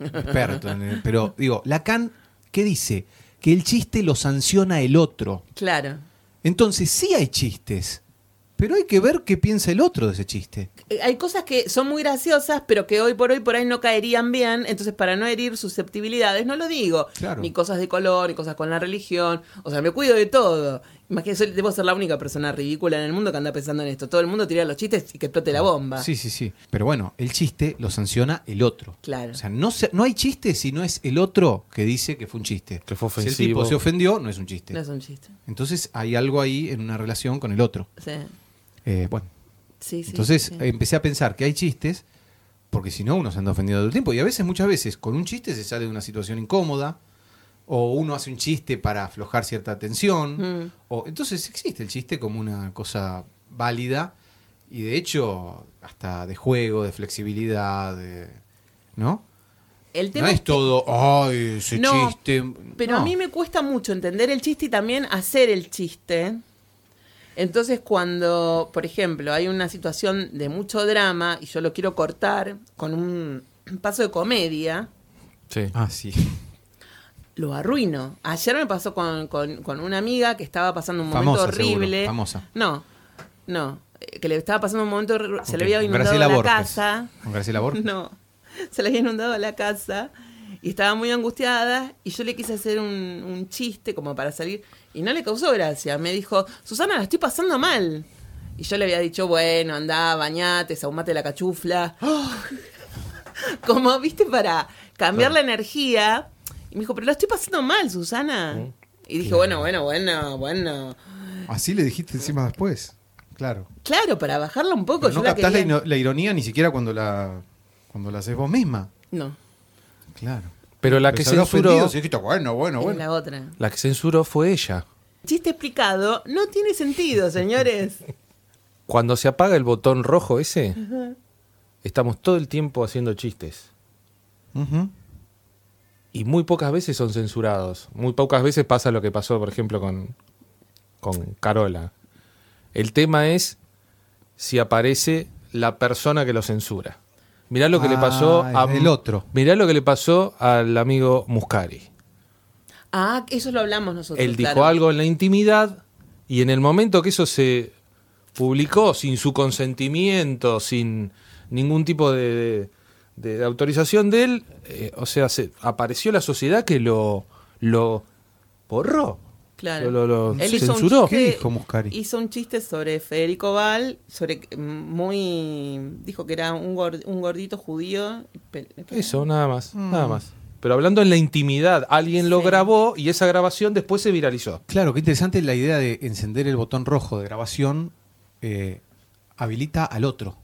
Speaker 2: experto, en el- pero digo, Lacan, ¿qué dice? Que el chiste lo sanciona el otro.
Speaker 1: Claro.
Speaker 2: Entonces, sí hay chistes, pero hay que ver qué piensa el otro de ese chiste.
Speaker 1: Eh, Hay cosas que son muy graciosas, pero que hoy por hoy por ahí no caerían bien. Entonces, para no herir susceptibilidades, no lo digo.
Speaker 2: Claro.
Speaker 1: Ni cosas de color, ni cosas con la religión. O sea, me cuido de todo. Imagínate, debo ser la única persona ridícula en el mundo que anda pensando en esto. Todo el mundo tira los chistes y que explote la bomba.
Speaker 2: Sí, sí, sí. Pero bueno, el chiste lo sanciona el otro.
Speaker 1: Claro.
Speaker 2: O sea, no, se- no hay chiste si no es el otro que dice que fue un chiste.
Speaker 7: Que fue
Speaker 2: Si el
Speaker 7: ofensivo.
Speaker 2: tipo se ofendió, no es un chiste.
Speaker 1: No es un chiste.
Speaker 2: Entonces hay algo ahí en una relación con el otro.
Speaker 1: Sí,
Speaker 2: Eh, bueno,
Speaker 1: sí, sí,
Speaker 2: entonces
Speaker 1: sí.
Speaker 2: empecé a pensar que hay chistes, porque si no uno se anda ofendido todo el tiempo. Y a veces, muchas veces, con un chiste se sale de una situación incómoda, o uno hace un chiste para aflojar cierta tensión.
Speaker 1: Mm.
Speaker 2: O, entonces existe el chiste como una cosa válida y de hecho hasta de juego, de flexibilidad, de- ¿no?
Speaker 1: El tema
Speaker 2: No es
Speaker 1: que-
Speaker 2: todo, ay, ese
Speaker 1: No,
Speaker 2: chiste.
Speaker 1: Pero
Speaker 2: No.
Speaker 1: a mí me cuesta mucho entender el chiste y también hacer el chiste. Entonces, cuando, por ejemplo, hay una situación de mucho drama y yo lo quiero cortar con un paso de comedia,
Speaker 7: Sí.
Speaker 2: Ah, sí.
Speaker 1: lo arruino. Ayer me pasó con, con- con una amiga que estaba pasando un
Speaker 2: Famosa,
Speaker 1: momento horrible.
Speaker 2: seguro, famosa.
Speaker 1: No, no. eh, Que le estaba pasando un momento horrible. Se le había inundado
Speaker 2: Graciela
Speaker 1: la
Speaker 2: Borges.
Speaker 1: casa.
Speaker 2: ¿Con Graciela Borges? [LAUGHS]
Speaker 1: No, se le había inundado la casa y estaba muy angustiada y yo le quise hacer un, un chiste como para salir y no le causó gracia. Me dijo, Susana, la estoy pasando mal. Y yo le había dicho, bueno, anda, bañate, sahumate la cachufla. [LAUGHS] como, viste, para cambiar la energía. Y me dijo, pero la estoy pasando mal, Susana. Y dije, bueno, bueno, bueno, bueno.
Speaker 2: Así le dijiste encima después. Claro.
Speaker 1: Claro, para bajarla un poco.
Speaker 2: Pero no captás la,
Speaker 1: quería-
Speaker 2: la ironía ni siquiera cuando la cuando la haces vos misma.
Speaker 1: No,
Speaker 2: Claro.
Speaker 7: Pero la que
Speaker 2: se
Speaker 7: censuró,
Speaker 2: dijiste, bueno, bueno, bueno.
Speaker 1: la otra.
Speaker 7: la que censuró fue ella.
Speaker 1: Chiste explicado no tiene sentido, [LAUGHS] señores.
Speaker 7: Cuando se apaga el botón rojo ese, estamos todo el tiempo haciendo chistes. Y muy pocas veces son censurados. Muy pocas veces pasa lo que pasó, por ejemplo, con, con Carola. El tema es si aparece la persona que lo censura. Mirá lo que le pasó
Speaker 2: Ah,
Speaker 7: a
Speaker 2: el otro.
Speaker 7: Mirá lo que le pasó al amigo Muscari.
Speaker 1: Ah, eso lo hablamos nosotros.
Speaker 7: Él dijo
Speaker 1: claro.
Speaker 7: algo en la intimidad y en el momento que eso se publicó sin su consentimiento, sin ningún tipo de, de- de autorización de él, eh, o sea, se, apareció la sociedad que lo, lo borró.
Speaker 1: Claro.
Speaker 7: Lo, lo- lo
Speaker 1: Él hizo un
Speaker 7: censuró.
Speaker 1: chiste-
Speaker 2: ¿Qué dijo Muscari?
Speaker 1: Hizo un chiste sobre Federico Val, sobre mm, muy dijo que era un, gor- un gordito judío.
Speaker 7: Eso, nada más,
Speaker 2: Mm.
Speaker 7: nada más. Pero hablando en la intimidad, alguien lo grabó y esa grabación después se viralizó.
Speaker 2: Claro, qué interesante la idea de encender el botón rojo de grabación eh, habilita al otro.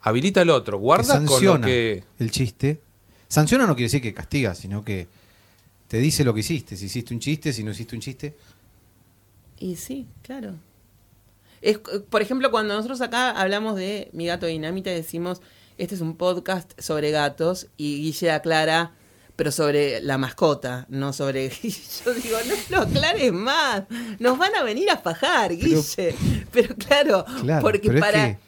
Speaker 7: Habilita al otro,
Speaker 2: que
Speaker 7: guarda con lo
Speaker 2: sanciona
Speaker 7: que...
Speaker 2: el chiste. Sanciona no quiere decir que castiga, sino que te dice lo que hiciste. Si hiciste un chiste, si no hiciste un chiste.
Speaker 1: Y sí, claro. Es, por ejemplo, cuando nosotros acá hablamos de Mi Gato Dinamita, decimos, este es un podcast sobre gatos, y Guille aclara, pero sobre la mascota, no sobre... [LAUGHS] y yo digo, no lo aclares más, nos van a venir a fajar, Guille. Pero, claro,
Speaker 2: Claro,
Speaker 1: porque
Speaker 2: pero es
Speaker 1: para...
Speaker 2: que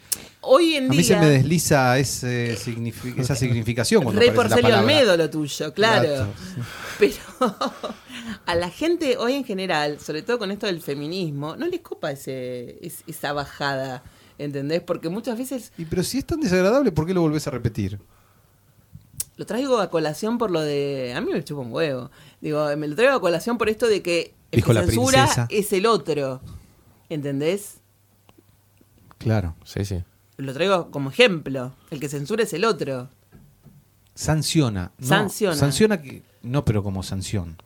Speaker 1: Hoy en
Speaker 2: A
Speaker 1: día...
Speaker 2: mí se me desliza ese esa significación cuando
Speaker 1: Rey Porcelio. Olmedo lo tuyo, claro. Pero [LAUGHS] a la gente hoy en general, sobre todo con esto del feminismo, no les copa ese, es- esa bajada, ¿entendés? Porque muchas veces
Speaker 2: Y pero si es tan desagradable, ¿por qué lo volvés a repetir?
Speaker 1: lo traigo a colación por lo de... A mí me chupa un huevo. Digo, me lo traigo a colación por esto de que el
Speaker 2: Dijo
Speaker 1: que
Speaker 2: la
Speaker 1: censura
Speaker 2: princesa.
Speaker 1: es el otro, ¿entendés?
Speaker 2: Claro.
Speaker 7: Sí, sí.
Speaker 1: Lo traigo como ejemplo. El que censura es el otro.
Speaker 2: Sanciona. No,
Speaker 1: Sanciona.
Speaker 2: Sanciona que. No, pero como sanción.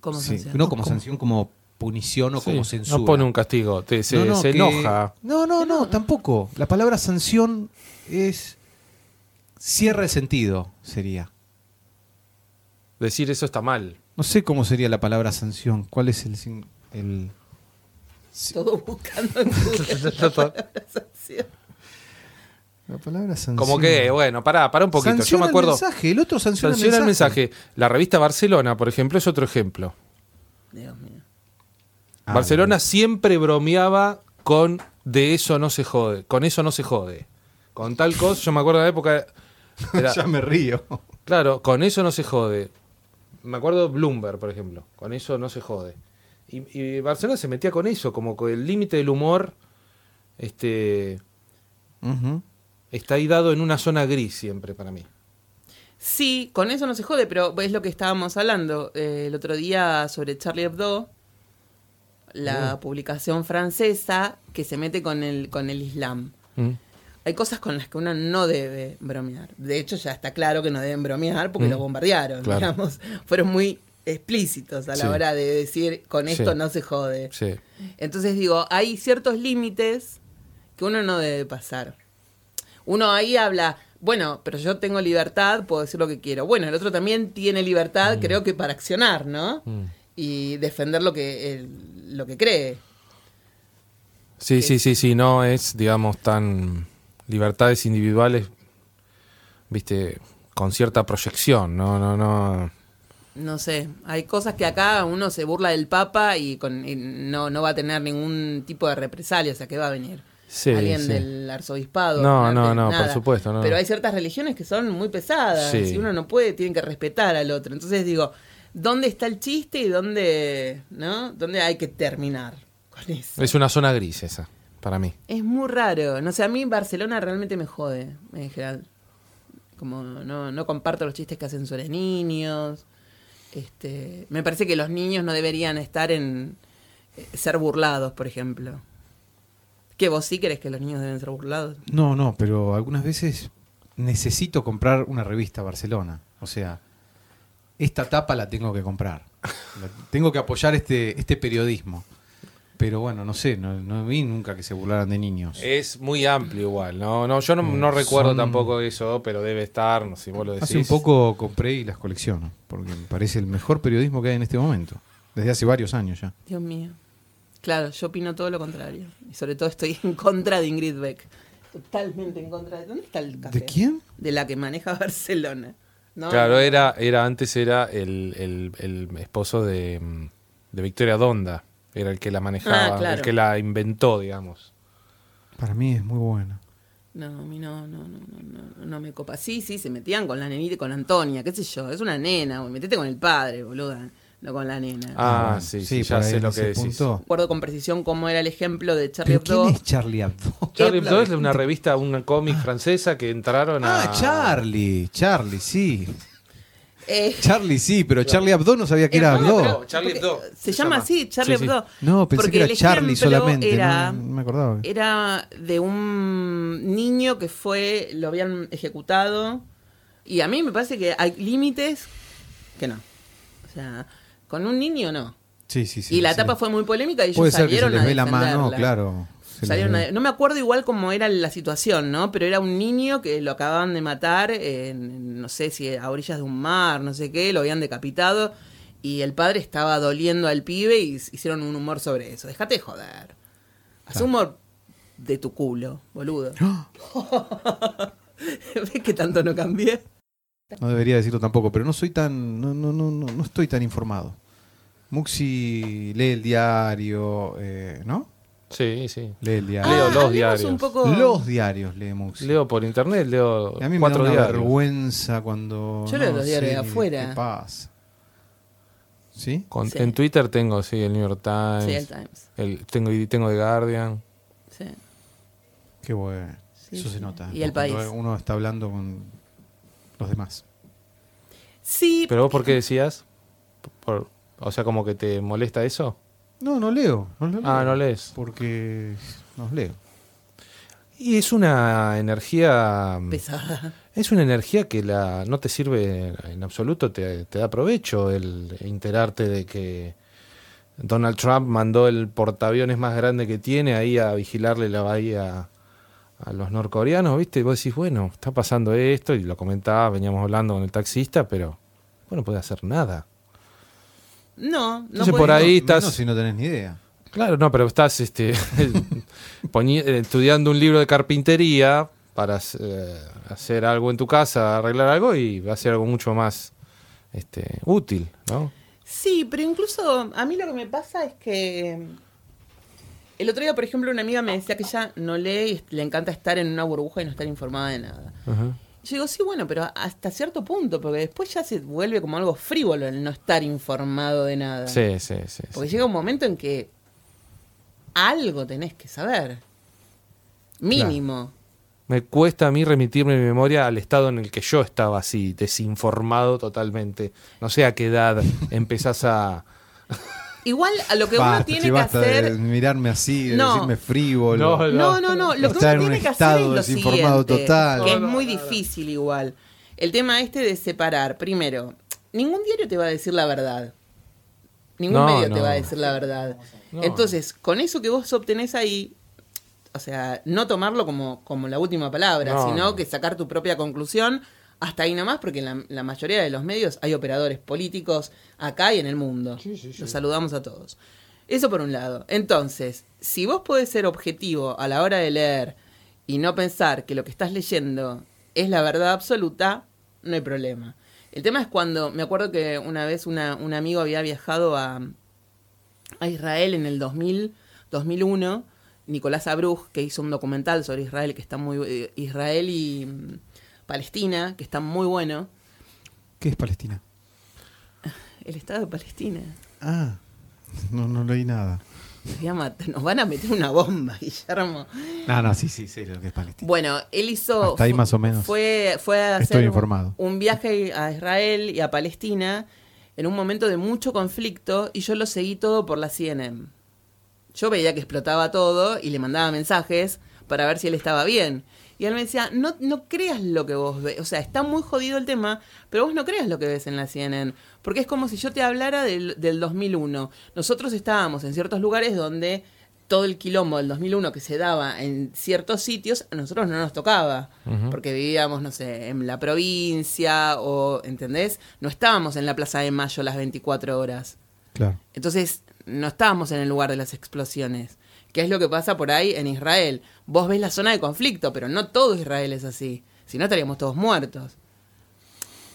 Speaker 1: Como
Speaker 2: Sí,
Speaker 1: sanciona.
Speaker 2: No como sanción, como punición o
Speaker 7: Sí,
Speaker 2: como censura.
Speaker 7: No pone un castigo, te- se,
Speaker 2: No, no,
Speaker 7: se
Speaker 2: que-
Speaker 7: enoja.
Speaker 2: No, no, no, tampoco. La palabra sanción es. Cierra de sentido, sería.
Speaker 7: Decir eso está mal.
Speaker 2: No sé cómo sería la palabra sanción. ¿Cuál es el. el Sí.
Speaker 1: Todo buscando en [LAUGHS] Google la palabra sanción.
Speaker 2: La palabra sanción.
Speaker 7: Como que, bueno, pará, pará un poquito. Yo
Speaker 2: Sanciona
Speaker 7: me acuerdo.
Speaker 2: el mensaje, el otro sanciona,
Speaker 7: Sanciona
Speaker 2: el
Speaker 7: el
Speaker 2: mensaje.
Speaker 7: La revista Barcelona, por ejemplo, es otro ejemplo.
Speaker 1: Dios mío.
Speaker 2: Ah,
Speaker 7: Barcelona siempre bromeaba con de eso no se jode, con eso no se jode. Con tal cosa, yo me acuerdo de la época. [LAUGHS] era-
Speaker 2: ya me río.
Speaker 7: claro, con eso no se jode. Me acuerdo de Bloomberg, por ejemplo. Con eso no se jode. Y, y Barcelona se metía con eso, como con el límite del humor. Este. Está ahí dado en una zona gris siempre para mí.
Speaker 1: Sí, con eso no se jode, pero es lo que estábamos hablando eh, el otro día sobre Charlie Hebdo, la
Speaker 7: Oh.
Speaker 1: publicación francesa que se mete con el, con el Islam.
Speaker 7: Mm.
Speaker 1: Hay cosas con las que uno no debe bromear. De hecho, ya está claro que no deben bromear porque
Speaker 7: Mm.
Speaker 1: lo bombardearon,
Speaker 7: Claro.
Speaker 1: digamos. Fueron muy explícitos a la
Speaker 7: Sí.
Speaker 1: hora de decir con esto
Speaker 7: Sí.
Speaker 1: no se jode.
Speaker 7: Sí.
Speaker 1: Entonces digo, hay ciertos límites que uno no debe pasar. Uno ahí habla, bueno, pero yo tengo libertad, puedo decir lo que quiero. Bueno, el otro también tiene libertad, creo que para accionar, ¿no?
Speaker 7: Mm.
Speaker 1: Y defender lo que, el- lo que cree.
Speaker 7: Sí, sí, sí, sí, no es, digamos, tan libertades individuales, viste, con cierta proyección, no, no, no.
Speaker 1: No sé, hay cosas que acá uno se burla del Papa y, con, y no, no va a tener ningún tipo de represalia, o sea, que va a venir?
Speaker 7: Sí,
Speaker 1: Alguien
Speaker 7: sí.
Speaker 1: del arzobispado.
Speaker 7: No, no, no, por supuesto, no.
Speaker 1: Pero hay ciertas religiones que son muy pesadas.
Speaker 7: Sí.
Speaker 1: Si uno no puede, tienen que respetar al otro. Entonces digo, ¿dónde está el chiste y dónde, ¿no? ¿Dónde hay que terminar con eso?
Speaker 7: Es una zona gris esa, para mí.
Speaker 1: Es muy raro. No sé, a mí Barcelona realmente me jode, en general. Como no, no comparto los chistes que hacen sobre niños. Este, me parece que los niños no deberían estar en eh, ser burlados, por ejemplo. ¿Que vos sí crees que los niños deben ser burlados?
Speaker 2: No, no, pero algunas veces necesito comprar una revista Barcelona. O sea, esta tapa la tengo que comprar. Tengo que apoyar este, este periodismo. Pero bueno, no sé, no, no vi nunca que se burlaran de niños.
Speaker 7: Es muy amplio igual, no, no yo no,
Speaker 2: Eh,
Speaker 7: no recuerdo
Speaker 2: son-
Speaker 7: tampoco eso, pero debe estar, no sé si vos lo decís.
Speaker 2: Hace un poco compré y las colecciono, porque me parece el mejor periodismo que hay en este momento. Desde hace varios años ya.
Speaker 1: Dios mío. Claro, yo opino todo lo contrario. Y sobre todo estoy en contra de Ingrid Beck. Totalmente en contra de... ¿Dónde está el café?
Speaker 2: ¿De quién?
Speaker 1: De la que maneja [LAUGHS] Barcelona. ¿no?
Speaker 7: Claro, era, era antes era el, el- el esposo de, de Victoria Donda, era el que la manejaba,
Speaker 1: Ah, claro.
Speaker 7: el que la inventó, digamos.
Speaker 2: Para mí es muy buena.
Speaker 1: No, a mí no, no, no, no, no, no me copa. Sí, sí, se metían con la nenita y con Antonia, qué sé yo. Es una nena, güey. Metete con el padre, boluda. No con la nena.
Speaker 7: Ah,
Speaker 2: bueno,
Speaker 7: sí,
Speaker 2: sí,
Speaker 7: ya
Speaker 2: por ahí
Speaker 7: sé
Speaker 2: en
Speaker 7: lo
Speaker 2: ese
Speaker 7: que decís.
Speaker 2: punto.
Speaker 1: Recuerdo con precisión cómo era el ejemplo de Charlie
Speaker 2: ¿Pero
Speaker 1: Hebdo.
Speaker 2: quién es Charlie Hebdo? [LAUGHS]
Speaker 7: Charlie
Speaker 1: Hebdo.
Speaker 7: Hebdo es una [LAUGHS] revista, una cómic francesa que entraron a...
Speaker 2: Ah, Charlie, Charlie, sí.
Speaker 1: Eh,
Speaker 2: Charlie sí, pero Charlie Hebdo no sabía que era
Speaker 1: no,
Speaker 2: Hebdo.
Speaker 1: pero-
Speaker 7: Charlie Hebdo,
Speaker 1: Se,
Speaker 7: se
Speaker 1: llama
Speaker 7: llama.
Speaker 1: así, Charlie
Speaker 7: Sí, sí.
Speaker 1: Hebdo.
Speaker 2: No, pensé
Speaker 1: Porque
Speaker 2: que era Charlie solamente.
Speaker 1: Era,
Speaker 2: no, no me acordaba.
Speaker 1: era de un niño que fue, lo habían ejecutado. Y a mí me parece que hay límites que no. O sea, con un niño no.
Speaker 2: Sí, sí, sí.
Speaker 1: y la
Speaker 2: sí.
Speaker 1: etapa fue muy polémica y ellos
Speaker 2: Puede ser que se
Speaker 1: salieron
Speaker 2: les
Speaker 1: a
Speaker 2: ve la mano, claro.
Speaker 1: Salieron a- no me acuerdo igual cómo era la situación, ¿no? Pero era un niño que lo acababan de matar en, no sé si a orillas de un mar, no sé qué, lo habían decapitado y el padre estaba doliendo al pibe y hicieron un humor sobre eso. Déjate de joder. Haz humor de tu culo, boludo. [GASPS]
Speaker 2: ¡Ah! [LAUGHS]
Speaker 1: ¿Ves que tanto no cambié?
Speaker 2: No debería decirlo tampoco, pero no soy tan. No, no, no, no, no estoy tan informado. Muxi lee el diario, eh, ¿no?
Speaker 7: Sí, sí.
Speaker 2: Lee el diario.
Speaker 7: Leo los diarios.
Speaker 1: un poco...
Speaker 2: Los diarios lee Muxi.
Speaker 7: Leo por internet, leo
Speaker 2: Y a mí me da
Speaker 7: cuatro
Speaker 2: una
Speaker 7: diarios.
Speaker 2: vergüenza cuando.
Speaker 1: Yo leo
Speaker 2: no
Speaker 1: los diarios de afuera.
Speaker 2: ¿Qué pasa? ¿Sí?
Speaker 7: Con-
Speaker 1: Sí.
Speaker 7: En Twitter tengo, sí, el New York Times.
Speaker 1: Sí, el Times.
Speaker 7: el- tengo, y tengo The Guardian.
Speaker 1: Sí.
Speaker 2: Qué bueno.
Speaker 1: Sí,
Speaker 2: Eso se nota.
Speaker 1: Y el país.
Speaker 2: Uno está hablando con los demás.
Speaker 1: Sí,
Speaker 7: ¿Pero vos por qué decías? Por- o sea, como que te molesta eso.
Speaker 2: No, no leo. No lo
Speaker 7: Ah,
Speaker 2: leo,
Speaker 7: no lees.
Speaker 2: Porque no leo.
Speaker 7: Y es una energía.
Speaker 1: pesada.
Speaker 7: Es una energía que la, no te sirve en absoluto, te, te da provecho el enterarte de que Donald Trump mandó el portaaviones más grande que tiene ahí a vigilarle la bahía a los norcoreanos, ¿viste? Y vos decís, bueno, está pasando esto, y lo comentaba, veníamos hablando con el taxista, pero bueno, no puede hacer nada.
Speaker 1: No, no
Speaker 7: Entonces,
Speaker 1: puede-
Speaker 7: por ahí
Speaker 2: Menos-
Speaker 7: estás-
Speaker 2: menos si no tenés ni idea.
Speaker 7: Claro, no, pero estás este, [LAUGHS] eh, estudiando un libro de carpintería para eh, hacer algo en tu casa, arreglar algo y va a ser algo mucho más este, útil, ¿no?
Speaker 1: Sí, pero incluso a mí lo que me pasa es que el otro día, por ejemplo, una amiga me decía que ella no lee y le encanta estar en una burbuja y no estar informada de nada.
Speaker 7: Ajá.
Speaker 1: Yo digo, sí, bueno, pero hasta cierto punto, porque después ya se vuelve como algo frívolo el no estar informado de nada.
Speaker 7: Sí, sí, sí.
Speaker 1: Porque
Speaker 7: sí.
Speaker 1: llega un momento en que algo tenés que saber. Mínimo.
Speaker 7: Me cuesta a mí remitirme mi memoria al estado en el que yo estaba así, desinformado totalmente. No sé a qué edad [LAUGHS] empezás a...
Speaker 1: Igual a lo que
Speaker 2: Basta,
Speaker 1: uno tiene
Speaker 2: che,
Speaker 1: que
Speaker 2: basta de
Speaker 1: hacer.
Speaker 2: mirarme así, de
Speaker 1: No.
Speaker 2: decirme frívolo.
Speaker 7: No,
Speaker 1: No, no, no. Lo que uno
Speaker 2: en un
Speaker 1: tiene que hacer es
Speaker 2: estado
Speaker 1: lo siguiente,
Speaker 2: total.
Speaker 1: Que es muy difícil igual. El tema este de separar. Primero, ningún diario te va a decir la verdad. Ningún
Speaker 7: No,
Speaker 1: medio te va a decir la verdad. Entonces, con eso que vos obtenés ahí, o sea, no tomarlo como, como la última palabra,
Speaker 7: No,
Speaker 1: sino
Speaker 7: no.
Speaker 1: que sacar tu propia conclusión hasta ahí nomás, porque en la, la mayoría de los medios hay operadores políticos acá y en el mundo. Los saludamos a todos. Eso por un lado. Entonces, si vos podés ser objetivo a la hora de leer y no pensar que lo que estás leyendo es la verdad absoluta, no hay problema. El tema es cuando, me acuerdo que una vez una, un amigo había viajado a, a Israel en el 2000, 2001, Nicolás Abruj, que hizo un documental sobre Israel, que está muy, eh, Israel y Palestina, que está muy bueno.
Speaker 2: ¿Qué es Palestina?
Speaker 1: El Estado de Palestina.
Speaker 2: Ah, no, no leí nada.
Speaker 1: Nos, van a meter una bomba, [LAUGHS] Guillermo.
Speaker 2: No, no, sí, sí, sé lo que es Palestina.
Speaker 1: Bueno, él hizo.
Speaker 2: Hasta ahí más o menos.
Speaker 1: Fue, fue a hacer
Speaker 2: informado.
Speaker 1: un viaje a Israel y a Palestina en un momento de mucho conflicto y yo lo seguí todo por la CNN. Yo veía que explotaba todo y le mandaba mensajes para ver si él estaba bien. Y él me decía, no, no creas lo que vos ves. O sea, está muy jodido el tema, pero vos no creas lo que ves en la CNN. Porque es como si yo te hablara del, del 2001. Nosotros estábamos en ciertos lugares donde todo el quilombo del 2001 que se daba en ciertos sitios, a nosotros no nos tocaba. Porque vivíamos, no sé, en la provincia o, ¿entendés? No estábamos en la Plaza de Mayo las 24 horas.
Speaker 2: Claro.
Speaker 1: Entonces, no estábamos en el lugar de las explosiones. ¿Qué es lo que pasa por ahí en Israel? Vos ves la zona de conflicto, pero no todo Israel es así. Si no, estaríamos todos muertos.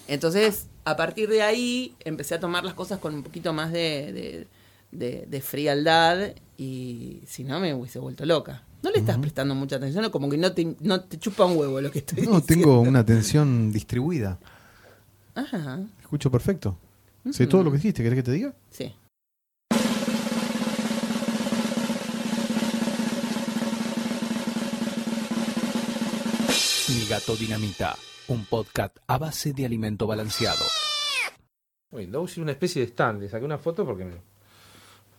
Speaker 1: Entonces, a partir de ahí, empecé a tomar las cosas con un poquito más de, de, de- de frialdad y si no, me hubiese vuelto loca. No le estás prestando mucha atención, o como que no te, no te chupa un huevo lo que estoy
Speaker 2: No,
Speaker 1: diciendo.
Speaker 2: tengo una atención distribuida.
Speaker 1: Ajá,
Speaker 2: Escucho perfecto. Sé todo lo que dijiste, ¿querés que te diga?
Speaker 1: sí.
Speaker 6: Gato dinamita, un podcast a base de alimento balanceado.
Speaker 7: Windows hizo una especie de stand. Le saqué una foto porque me, me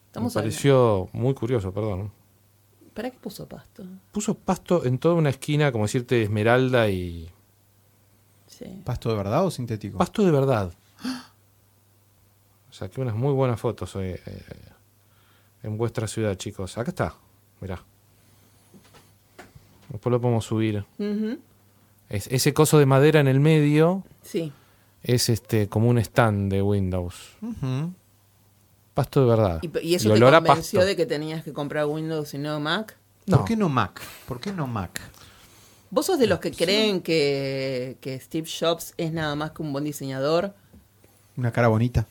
Speaker 1: Estamos
Speaker 7: pareció muy curioso, perdón.
Speaker 1: ¿Para qué puso pasto?
Speaker 7: Puso pasto en toda una esquina, como decirte, esmeralda y...
Speaker 1: Sí.
Speaker 2: ¿Pasto de verdad o sintético?
Speaker 7: Pasto de verdad. Saqué unas muy buenas fotos hoy, eh, en vuestra ciudad, chicos. Acá está, mirá. Después lo podemos subir.
Speaker 1: Ujú,
Speaker 7: Es- ese coso de madera en el medio
Speaker 1: Sí.
Speaker 7: es este como un stand de Windows.
Speaker 2: Ujú.
Speaker 7: Pasto de verdad.
Speaker 1: ¿Y, y eso
Speaker 7: Y
Speaker 1: te
Speaker 7: olor a
Speaker 1: convenció
Speaker 7: pasto.
Speaker 1: de que tenías que comprar Windows y no Mac?
Speaker 7: No.
Speaker 2: ¿Por qué no Mac? ¿Por qué no Mac?
Speaker 1: ¿Vos sos de los que creen que, que Steve Jobs es nada más que un buen diseñador?
Speaker 2: Una cara bonita.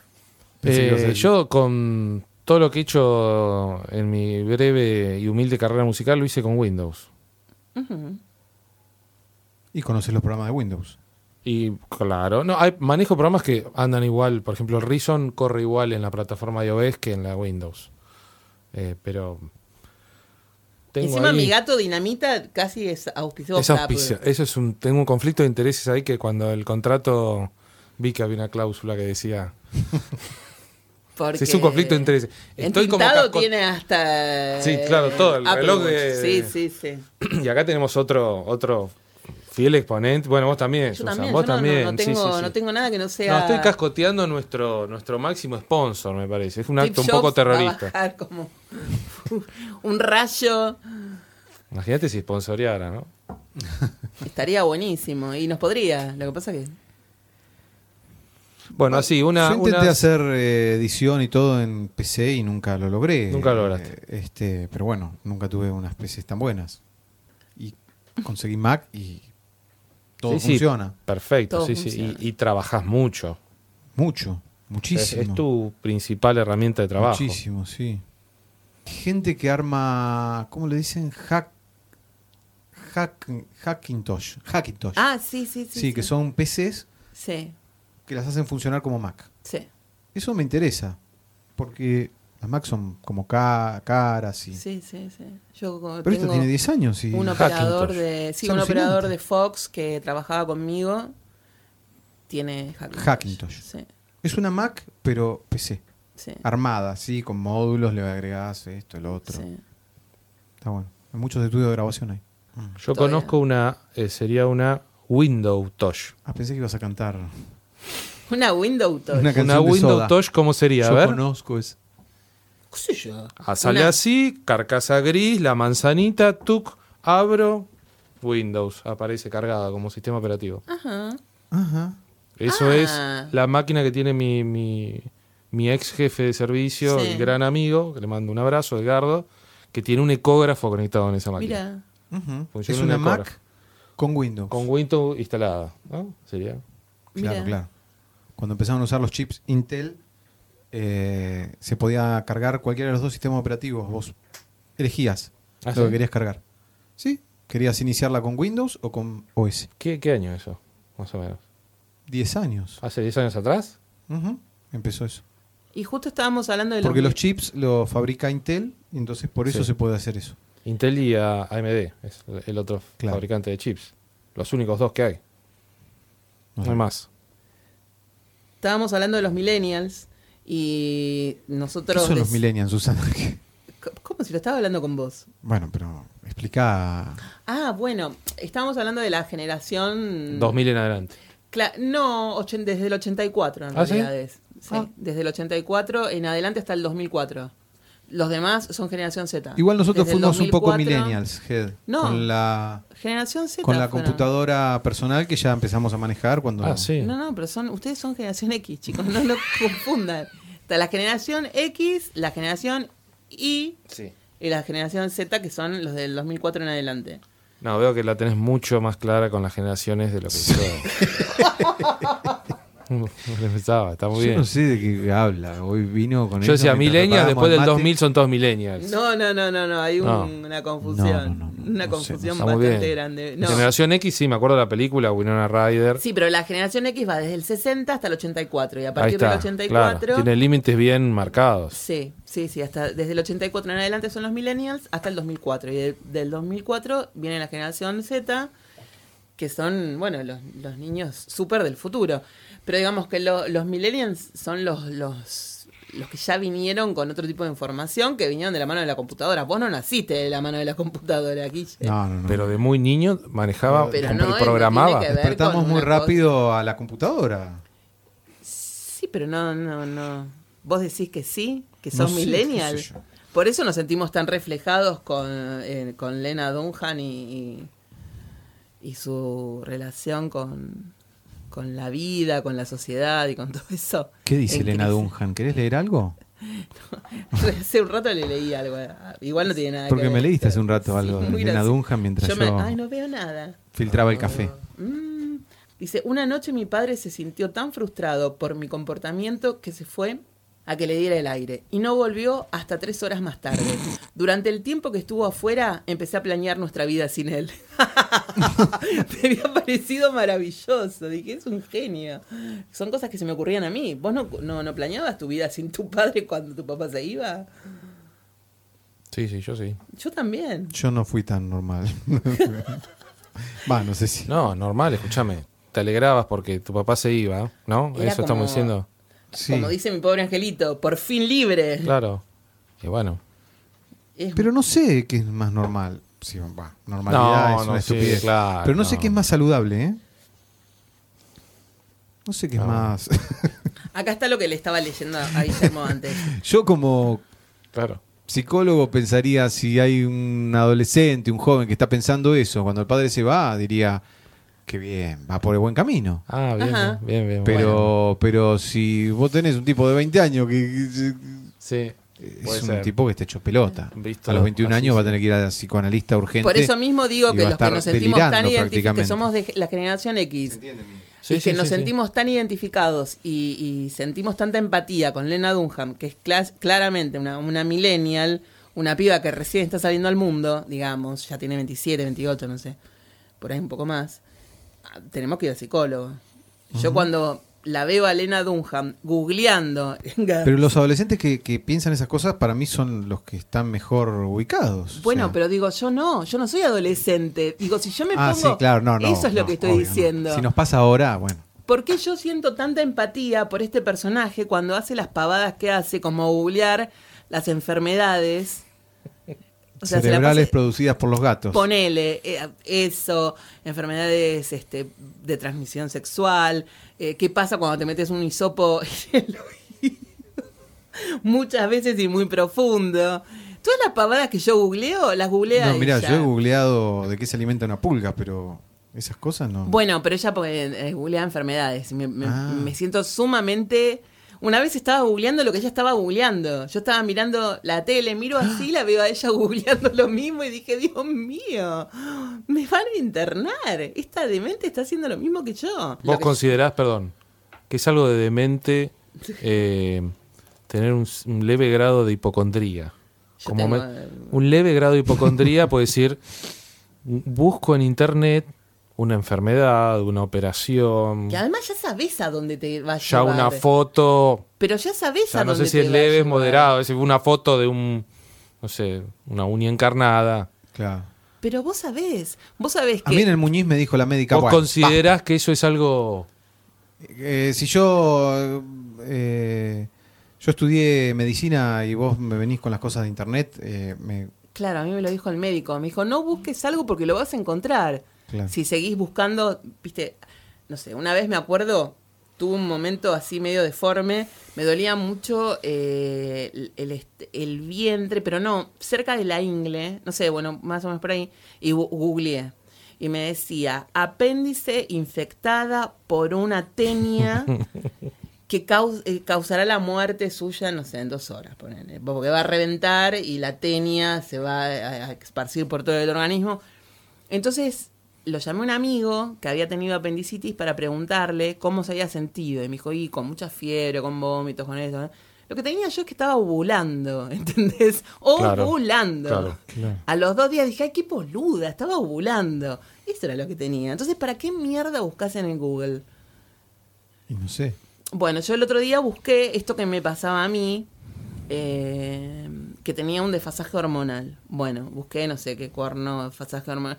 Speaker 7: Eh, yo con todo lo que he hecho en mi breve y humilde carrera musical lo hice con Windows.
Speaker 2: Y conoces los programas de Windows.
Speaker 7: Y claro, no, hay, manejo programas que andan igual. Por ejemplo, el Reason corre igual en la plataforma de iOS que en la Windows. Eh, pero tengo
Speaker 1: Encima
Speaker 7: ahí-
Speaker 1: mi gato Dinamita casi es auspiciado
Speaker 7: es
Speaker 1: por
Speaker 7: auspicio-. Eso es un, tengo un conflicto de intereses ahí que cuando el contrato vi que había una cláusula que decía [LAUGHS]
Speaker 1: porque
Speaker 7: es un conflicto de intereses. Estoy como
Speaker 1: tiene hasta...
Speaker 7: Sí, claro, todo, el
Speaker 1: Apple
Speaker 7: reloj de-
Speaker 1: Sí, sí, sí. [CLEARS THROAT]
Speaker 7: y acá tenemos otro otro fiel exponente. Bueno, vos también,
Speaker 1: Yo
Speaker 7: Susan,
Speaker 1: también,
Speaker 7: vos
Speaker 1: yo no- no-
Speaker 7: también.
Speaker 1: No,
Speaker 7: sí,
Speaker 1: tengo,
Speaker 7: sí, sí.
Speaker 1: no tengo nada que no sea...
Speaker 7: No, estoy cascoteando nuestro, nuestro máximo sponsor, me parece. Es un
Speaker 1: Steve
Speaker 7: acto un poco
Speaker 1: va a
Speaker 7: terrorista.
Speaker 1: bajar como [LAUGHS] un rayo.
Speaker 7: Imagínate si sponsoreara, ¿no?
Speaker 1: Estaría buenísimo. Y nos podría. Lo que pasa que...
Speaker 7: Bueno, así, una.
Speaker 2: Yo intenté hacer eh, edición y todo en PC y nunca lo logré.
Speaker 7: Nunca lo lograste.
Speaker 2: Eh, este, pero bueno, nunca tuve unas PCs tan buenas. Y conseguí Mac y todo
Speaker 7: Sí, sí.
Speaker 2: funciona.
Speaker 7: Perfecto,
Speaker 1: Todo
Speaker 7: sí, sí. Y, y trabajás mucho.
Speaker 2: Mucho,
Speaker 7: Es,
Speaker 2: muchísimo.
Speaker 7: es tu principal herramienta de trabajo.
Speaker 2: Muchísimo, sí. Gente que arma, ¿cómo le dicen? Hack, hack, Hackintosh. Hackintosh.
Speaker 1: Ah, sí, sí, sí.
Speaker 2: sí, que son PCs
Speaker 1: Sí,
Speaker 2: que las hacen funcionar como Mac.
Speaker 1: sí,
Speaker 2: Eso me interesa, porque las Mac son como ca- caras y...
Speaker 1: sí, sí, sí. Yo
Speaker 2: Pero esto
Speaker 1: tengo
Speaker 2: tiene 10 años y...
Speaker 1: un operador
Speaker 7: Hackintosh.
Speaker 1: de, sí, un operador de Fox que trabajaba conmigo tiene Hackintosh.
Speaker 2: Hackintosh.
Speaker 1: Sí,
Speaker 2: Es una Mac, pero PC.
Speaker 1: sí,
Speaker 2: Armada, sí, con módulos, le agregás esto, el otro.
Speaker 1: sí.
Speaker 2: Está bueno. Hay muchos estudios de grabación ahí.
Speaker 7: Yo
Speaker 1: Todavía.
Speaker 7: conozco una, eh, sería una Window Touch.
Speaker 2: Ah, pensé que ibas a cantar.
Speaker 1: Una Windows Touch.
Speaker 2: Una
Speaker 7: Una Window. Touch, ¿cómo sería? A
Speaker 2: Yo
Speaker 7: ver.
Speaker 2: conozco es.
Speaker 1: ¿Qué sé yo?
Speaker 7: Ah, sale
Speaker 1: Una-
Speaker 7: así, carcasa gris, la manzanita, tuc, abro, Windows. Aparece cargada como sistema operativo.
Speaker 1: Ajá.
Speaker 2: Ajá.
Speaker 7: Eso
Speaker 1: Ah.
Speaker 7: es la máquina que tiene mi, mi, mi ex jefe de servicio,
Speaker 1: Sí.
Speaker 7: el gran amigo, que le mando un abrazo, Edgardo, que tiene un ecógrafo conectado en esa máquina.
Speaker 1: Mira,
Speaker 2: Ujú.
Speaker 7: Funciona
Speaker 2: Es una
Speaker 7: un
Speaker 2: Mac con Windows.
Speaker 7: Con Windows instalada. ¿no? Sería.
Speaker 2: Claro,
Speaker 1: Mira.
Speaker 2: claro. Cuando empezaron a usar los chips Intel, eh, se podía cargar cualquiera de los dos sistemas operativos. Vos elegías
Speaker 7: Ah,
Speaker 2: lo
Speaker 7: ¿sí?
Speaker 2: que querías cargar. ¿Sí? ¿Querías iniciarla con Windows o con OS?
Speaker 7: ¿Qué, ¿Qué año eso? Más o menos.
Speaker 2: 10 años.
Speaker 7: ¿Hace 10 años atrás?
Speaker 2: Empezó eso.
Speaker 1: y justo estábamos hablando de
Speaker 2: Porque
Speaker 1: los...
Speaker 2: los chips los fabrica Intel, y entonces por eso
Speaker 7: Sí.
Speaker 2: se puede hacer eso.
Speaker 7: Intel y AMD, es el otro
Speaker 2: Claro.
Speaker 7: fabricante de chips. Los únicos dos que hay. No hay más.
Speaker 1: Estábamos hablando de los millennials y
Speaker 2: ¿Qué
Speaker 1: nosotros...
Speaker 2: son los millennials, Susana? [LAUGHS]
Speaker 1: ¿Cómo si lo estaba hablando con vos?
Speaker 2: bueno, pero explica.
Speaker 1: Ah, bueno, estábamos hablando de la generación...
Speaker 7: 2000 en adelante.
Speaker 1: Cla- no, desde el 84 en
Speaker 7: ¿Ah, sí?
Speaker 1: realidad es. Sí,
Speaker 7: Ah.
Speaker 1: desde el 84 en adelante hasta el 2004. Los demás son generación Z.
Speaker 2: Igual nosotros
Speaker 1: Desde
Speaker 2: fuimos un poco
Speaker 1: 2004
Speaker 2: millennials, Head.
Speaker 1: No.
Speaker 2: Con la,
Speaker 1: Generación Z.
Speaker 2: con la
Speaker 1: fueron.
Speaker 2: computadora personal que ya empezamos a manejar cuando.
Speaker 7: Ah, sí.
Speaker 1: No, no, pero son, ustedes son generación X, chicos, no lo [LAUGHS] confundan. Está la generación X, la generación Y
Speaker 7: Sí.
Speaker 1: y la generación Z, que son los del 2004 en adelante.
Speaker 7: No, veo que la tenés mucho más clara con las generaciones de lo que [LAUGHS] yo. [LAUGHS] [LAUGHS] Pensaba, está muy
Speaker 2: Yo
Speaker 7: bien.
Speaker 2: no sé de qué habla. Hoy vino con
Speaker 7: Yo decía
Speaker 2: preparábamos
Speaker 7: después del
Speaker 2: el mate.
Speaker 7: 2000 son todos millennials.
Speaker 1: No, no, no, no, no, hay un-
Speaker 7: No.
Speaker 1: una confusión.
Speaker 2: No, no, no, no,
Speaker 1: una
Speaker 2: no sé,
Speaker 1: confusión
Speaker 7: Está muy
Speaker 1: bastante
Speaker 7: bien.
Speaker 1: grande. No.
Speaker 7: Generación X, sí, me acuerdo de la película Winona Ryder.
Speaker 1: Sí, pero la generación X va desde el 60 hasta el 84 y a
Speaker 7: Ahí
Speaker 1: partir
Speaker 7: está.
Speaker 1: del 84
Speaker 7: Claro, tiene límites bien marcados.
Speaker 1: Sí, sí, sí, hasta desde el 84 en adelante son los millennials hasta el 2004 y de- del 2004 viene la generación Z que son, bueno, los, los niños súper del futuro. Pero digamos que lo- los millennials son los, los, los que ya vinieron con otro tipo de información que vinieron de la mano de la computadora. Vos no naciste de la mano de la computadora, Guille.
Speaker 2: No, no, no.
Speaker 7: Pero de muy niño manejaba
Speaker 1: Pero no,
Speaker 7: y
Speaker 1: no
Speaker 7: programaba.
Speaker 2: Despertamos muy
Speaker 1: cosa-
Speaker 2: rápido a la computadora.
Speaker 1: Sí, pero no, no, no. Vos decís que sí, que
Speaker 2: No
Speaker 1: sos
Speaker 2: sé, qué
Speaker 1: millennial.
Speaker 2: sé.
Speaker 1: Por eso nos sentimos tan reflejados con, eh, con Lena Dunham y, y, y su relación con, con la vida, con la sociedad y con [LAUGHS] todo eso.
Speaker 2: ¿Qué dice
Speaker 1: En
Speaker 2: Elena
Speaker 1: crisis.
Speaker 2: Dunham? ¿Querés leer algo? [LAUGHS]
Speaker 1: Hace un rato le leí algo. Igual no tiene nada
Speaker 2: Porque
Speaker 1: que
Speaker 2: me
Speaker 1: ver.
Speaker 2: leíste hace un rato
Speaker 1: Sí,
Speaker 2: algo de Elena. Dunham mientras
Speaker 1: Yo
Speaker 2: yo,
Speaker 1: me- Ay, no veo nada.
Speaker 2: filtraba el café.
Speaker 1: Mm. Dice, una noche mi padre se sintió tan frustrado por mi comportamiento que se fue a que le diera el aire y no volvió hasta tres horas más tarde. [LAUGHS] Durante el tiempo que estuvo afuera empecé a planear nuestra vida sin él. [LAUGHS] me había parecido maravilloso, dije, es un genio. Son cosas que se me ocurrían a mí. ¿Vos no, no, no planeabas tu vida sin tu padre cuando tu papá se iba?
Speaker 7: Sí, sí, yo sí.
Speaker 1: Yo también.
Speaker 2: Yo no fui tan normal. [LAUGHS] Va, no sé si.
Speaker 7: No, normal, escúchame. Te alegrabas porque tu papá se iba, ¿no?
Speaker 1: Era
Speaker 7: Eso
Speaker 1: como-
Speaker 7: estamos diciendo.
Speaker 2: Sí.
Speaker 1: Como dice mi pobre angelito, por fin libre.
Speaker 7: Claro. Y bueno.
Speaker 1: Es-
Speaker 2: Pero no sé qué es más normal. Sí, normalidad
Speaker 7: No,
Speaker 2: es
Speaker 7: no,
Speaker 2: una
Speaker 7: sí,
Speaker 2: estupidez.
Speaker 7: claro,
Speaker 2: Pero no, sé qué es más saludable, ¿eh? No sé qué es más. [LAUGHS]
Speaker 1: Acá está lo que le estaba leyendo a Guillermo antes. [LAUGHS]
Speaker 2: Yo como
Speaker 7: Claro.
Speaker 2: psicólogo pensaría si hay un adolescente, un joven que está pensando eso, cuando el padre se va, diría, qué bien, va por el buen camino.
Speaker 7: Ah, bien,
Speaker 1: Ajá.
Speaker 7: bien, bien.
Speaker 2: Pero, pero si vos tenés un tipo de 20 años que, que-
Speaker 7: Sí. Puede
Speaker 2: es un
Speaker 7: ser.
Speaker 2: tipo que está hecho pelota.
Speaker 7: Visto
Speaker 2: a los 21
Speaker 7: así,
Speaker 2: años va a tener que ir a psicoanalista urgente.
Speaker 1: Por eso mismo digo que los que nos sentimos tan identificados, que somos de la generación X,
Speaker 7: Sí,
Speaker 1: y que
Speaker 7: sí,
Speaker 1: nos
Speaker 7: sí, sí.
Speaker 1: sentimos tan identificados y, y sentimos tanta empatía con Lena Dunham, que es clas- claramente una, una millennial, una piba que recién está saliendo al mundo, digamos, ya tiene 27, 28, no sé, por ahí un poco más, tenemos que ir al psicólogo. Yo cuando la veo a Lena Dunham googleando,
Speaker 2: Pero los adolescentes que, que piensan esas cosas para mí son los que están mejor ubicados. o
Speaker 1: Bueno,
Speaker 2: sea.
Speaker 1: pero digo, yo no, yo no soy adolescente. Digo, si yo me
Speaker 2: Ah,
Speaker 1: pongo.
Speaker 2: sí, claro, no, no.
Speaker 1: Eso es lo que estoy
Speaker 2: obvio,
Speaker 1: diciendo.
Speaker 2: Si nos pasa ahora, bueno.
Speaker 1: ¿Por qué yo siento tanta empatía por este personaje cuando hace las pavadas que hace, como googlear las enfermedades? O sea,
Speaker 2: cerebrales producidas por los gatos.
Speaker 1: Ponele eh, eso, enfermedades este, de transmisión sexual, eh, qué pasa cuando te metes un hisopo [LAUGHS] en el oído, muchas veces y muy profundo. Todas las pavadas que yo googleo, las googlea
Speaker 2: no, mira, yo he googleado de qué se alimenta una pulga, pero esas cosas no.
Speaker 1: Bueno, pero ella porque eh, googlea enfermedades. Me, me-
Speaker 2: Ah.
Speaker 1: me siento sumamente. Una vez estaba googleando lo que ella estaba googleando. Yo estaba mirando la tele, miro así, la veo a ella [LAUGHS] googleando lo mismo y dije, Dios mío, me van a internar. Esta demente está haciendo lo mismo que yo.
Speaker 7: ¿Vos
Speaker 1: que-
Speaker 7: considerás, perdón, que es algo de demente eh, tener un, leve grado de hipocondría?
Speaker 1: yo
Speaker 7: Como
Speaker 1: tengo,
Speaker 7: me- un leve grado de hipocondría puede decir, busco en internet una enfermedad, una operación,
Speaker 1: Que además ya sabes a dónde te va a
Speaker 7: ya
Speaker 1: llevar.
Speaker 7: una foto,
Speaker 1: Pero ya sabes
Speaker 7: o sea,
Speaker 1: a
Speaker 7: no
Speaker 1: dónde
Speaker 7: sé si
Speaker 1: te
Speaker 7: es
Speaker 1: a
Speaker 7: leve, es moderado, es una foto de un, no sé, una uña encarnada.
Speaker 2: Claro.
Speaker 1: Pero vos sabés, vos sabés
Speaker 2: A
Speaker 1: que...
Speaker 2: mí en el Muñiz me dijo la médica.
Speaker 7: ¿Vos
Speaker 2: bueno,
Speaker 7: considerás que eso es algo...
Speaker 2: eh, si yo. eh, yo estudié medicina y vos me venís con las cosas de internet, eh, me.
Speaker 1: Claro, a mí me lo dijo el médico. Me dijo, no busques algo porque lo vas a encontrar.
Speaker 2: Claro.
Speaker 1: Si seguís buscando, viste, no sé, una vez me acuerdo, tuve un momento así medio deforme, me dolía mucho eh, el, el vientre, pero no, cerca de la ingle, no sé, bueno, más o menos por ahí, y googleé. Y me decía, apéndice infectada por una tenia [LAUGHS] que eh, causará la muerte suya, no sé, en dos horas, ponele. porque va a reventar y la tenia se va a, a esparcir por todo el organismo. Entonces lo llamé un amigo que había tenido apendicitis para preguntarle cómo se había sentido. Y me dijo, y con mucha fiebre, con vómitos, con eso. ¿eh?". Lo que tenía yo es que estaba ovulando, [LAUGHS] ¿entendés?
Speaker 7: Claro,
Speaker 1: Ovulando.
Speaker 7: claro.
Speaker 1: A los dos días dije, ay, qué boluda, estaba ovulando. Eso era lo que tenía. Entonces, ¿para qué mierda buscas en el Google?
Speaker 2: Y no sé.
Speaker 1: Bueno, yo el otro día busqué esto que me pasaba a mí, eh, que tenía un desfasaje hormonal. Bueno, busqué no sé qué cuerno, desfasaje hormonal.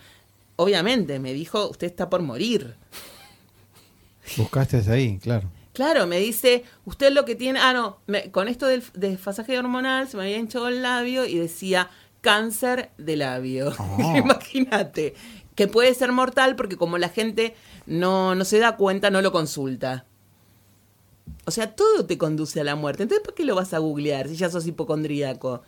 Speaker 1: Obviamente, me dijo, usted está por morir.
Speaker 2: Buscaste desde ahí, claro.
Speaker 1: Claro, me dice, usted lo que tiene, ah, no, me- con esto del desfasaje hormonal se me había hinchado el labio y decía cáncer de labio.
Speaker 2: Oh. [LAUGHS]
Speaker 1: Imagínate, que puede ser mortal porque como la gente no, no se da cuenta, no lo consulta. O sea, todo te conduce a la muerte. Entonces, ¿por qué lo vas a googlear si ya sos hipocondríaco?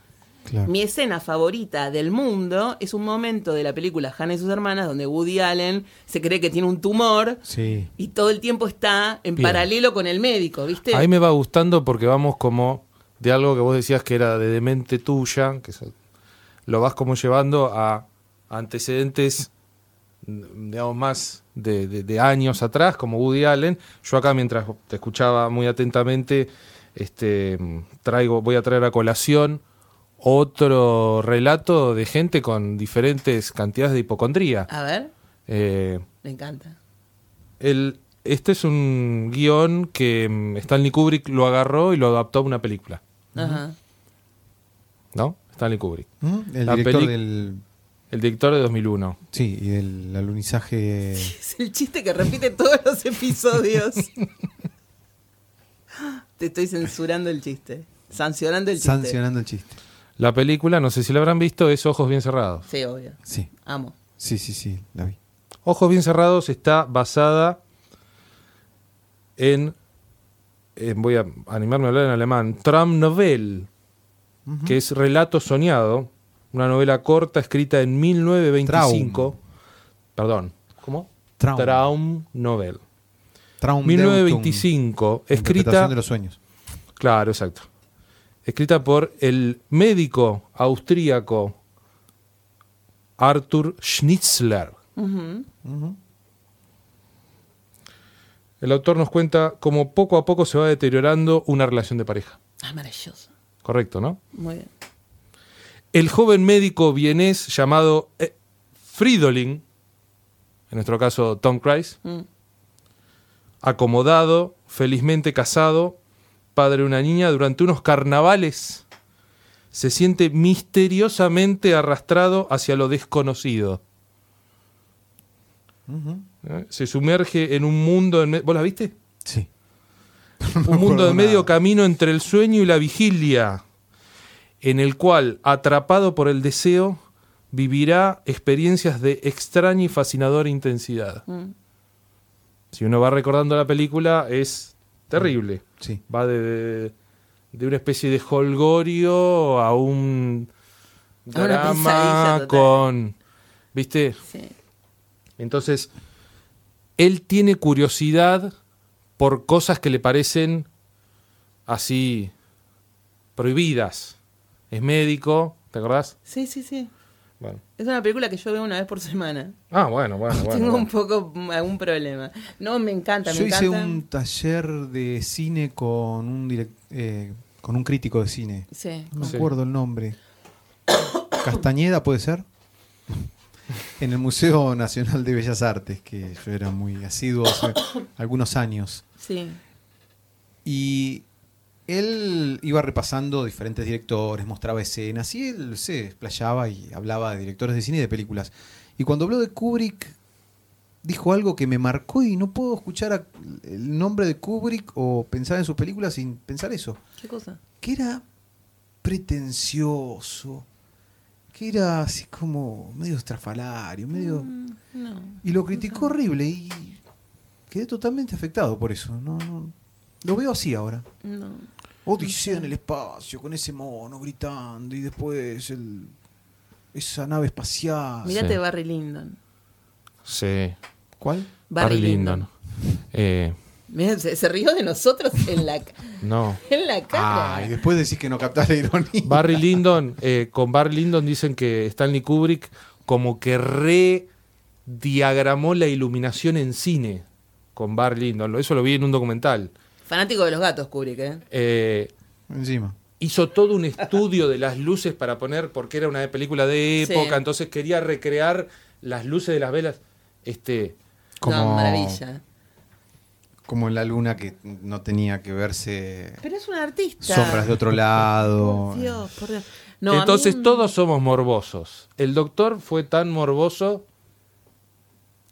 Speaker 2: Claro.
Speaker 1: Mi escena favorita del mundo es un momento de la película Hannah y sus hermanas donde Woody Allen se cree que tiene un tumor
Speaker 2: Sí.
Speaker 1: y todo el tiempo está en
Speaker 7: Bien.
Speaker 1: paralelo con el médico, ¿viste?
Speaker 7: A mí me va gustando porque vamos como de algo que vos decías que era de demente tuya, que lo vas como llevando a antecedentes, digamos, más de, de- de años atrás, como Woody Allen. Yo acá, mientras te escuchaba muy atentamente, este, traigo, voy a traer a colación otro relato de gente con diferentes cantidades de hipocondría.
Speaker 1: A ver,
Speaker 7: Eh,
Speaker 1: me encanta.
Speaker 7: el, este es un guion que mm, Stanley Kubrick lo agarró y lo adaptó a una película,
Speaker 1: Ajá.
Speaker 7: ¿no? Stanley Kubrick.
Speaker 2: ¿Mm? El
Speaker 7: La
Speaker 2: director del.
Speaker 7: El director de 2001.
Speaker 2: Sí, y del alunizaje. [LAUGHS]
Speaker 1: Es el chiste que repite todos los episodios. [LAUGHS] Te estoy censurando el chiste. Sancionando el chiste.
Speaker 2: sancionando el chiste.
Speaker 7: La película, no sé si la habrán visto, es Ojos Bien Cerrados.
Speaker 1: Sí, obvio.
Speaker 2: Sí,
Speaker 1: Amo.
Speaker 2: sí, sí, sí, la vi.
Speaker 7: Ojos Bien Cerrados está basada en, en- voy a animarme a hablar en alemán, Traumnovelle, que es Relato Soñado, una novela corta escrita en 1925. Perdón, ¿cómo?
Speaker 2: Traum.
Speaker 7: Traum Novel.
Speaker 2: Traum
Speaker 7: 1925,
Speaker 2: Deutung,
Speaker 7: escrita
Speaker 2: interpretación de los sueños.
Speaker 7: Claro, exacto. Escrita por el médico austríaco Arthur Schnitzler. El autor nos cuenta cómo poco a poco se va deteriorando una relación de pareja.
Speaker 1: Ah, maravilloso.
Speaker 7: Correcto, ¿no?
Speaker 1: Muy bien.
Speaker 7: El joven médico vienés llamado eh, Fridolin, en nuestro caso Tom Cruise,
Speaker 1: Mm.
Speaker 7: acomodado, felizmente casado, padre de una niña, durante unos carnavales se siente misteriosamente arrastrado hacia lo desconocido. ¿eh? Se sumerge en un mundo... En ¿Vos la viste?
Speaker 2: Sí. [LAUGHS]
Speaker 7: un mundo de medio camino entre el sueño y la vigilia, en el cual, atrapado por el deseo, vivirá experiencias de extraña y fascinadora intensidad.
Speaker 1: Mm.
Speaker 7: Si uno va recordando la película, es terrible.
Speaker 2: Sí.
Speaker 7: Va de, de- de una especie de holgorio a un
Speaker 1: A
Speaker 7: drama con... ¿Viste?
Speaker 1: Sí.
Speaker 7: Entonces, él tiene curiosidad por cosas que le parecen así prohibidas. Es médico, ¿te acordás?
Speaker 1: sí, sí, sí.
Speaker 7: Bueno.
Speaker 1: Es una película que yo veo una vez por semana.
Speaker 7: Ah, bueno, bueno, bueno. [LAUGHS]
Speaker 1: Tengo
Speaker 7: bueno.
Speaker 1: un poco algún problema. No, me encanta, me
Speaker 2: Yo hice
Speaker 1: encanta.
Speaker 2: un taller de cine con un direc- eh, con un crítico de cine.
Speaker 1: Sí.
Speaker 2: No me
Speaker 7: Sí.
Speaker 2: acuerdo el nombre. [COUGHS] Castañeda puede ser. [LAUGHS] En el Museo Nacional de Bellas Artes, que yo era muy asiduo hace [COUGHS] algunos años.
Speaker 1: Sí.
Speaker 2: Y él iba repasando diferentes directores, mostraba escenas y él se explayaba y hablaba de directores de cine y de películas. Y cuando habló de Kubrick, dijo algo que me marcó y no puedo escuchar a- el nombre de Kubrick o pensar en sus películas sin pensar eso.
Speaker 1: ¿Qué cosa?
Speaker 2: Que era pretencioso, que era así como medio estrafalario, medio...
Speaker 1: Mm, no.
Speaker 2: Y lo criticó horrible y quedé totalmente afectado por eso. No, no- lo veo así ahora.
Speaker 1: No.
Speaker 2: Odisea en el espacio, con ese mono gritando y después el, esa nave espacial.
Speaker 1: Mirate
Speaker 7: Sí.
Speaker 1: Barry Lyndon.
Speaker 7: Sí.
Speaker 2: ¿Cuál?
Speaker 7: Barry Lyndon. Eh,
Speaker 1: Mirá, se, se rió de nosotros en la, [LAUGHS]
Speaker 7: no. [LAUGHS]
Speaker 1: en la cara.
Speaker 2: Ah, y después decís que no captás la ironía.
Speaker 7: Barry [LAUGHS] Lyndon, eh, con Barry Lyndon dicen que Stanley Kubrick como que rediagramó la iluminación en cine con Barry Lyndon. Eso lo vi en un documental.
Speaker 1: Fanático de los gatos, Kubrick, ¿eh?
Speaker 7: Eh,
Speaker 2: Encima.
Speaker 7: hizo todo un estudio de las luces para poner, porque era una película de
Speaker 1: Sí.
Speaker 7: época, entonces quería recrear las luces de las velas. Este,
Speaker 2: Como,
Speaker 1: No, maravilla.
Speaker 2: como en la luna que no tenía que verse
Speaker 1: Pero es un artista.
Speaker 2: sombras de otro lado.
Speaker 1: Por Dios, por Dios. No, a mí-
Speaker 7: entonces todos somos morbosos. El doctor fue tan morboso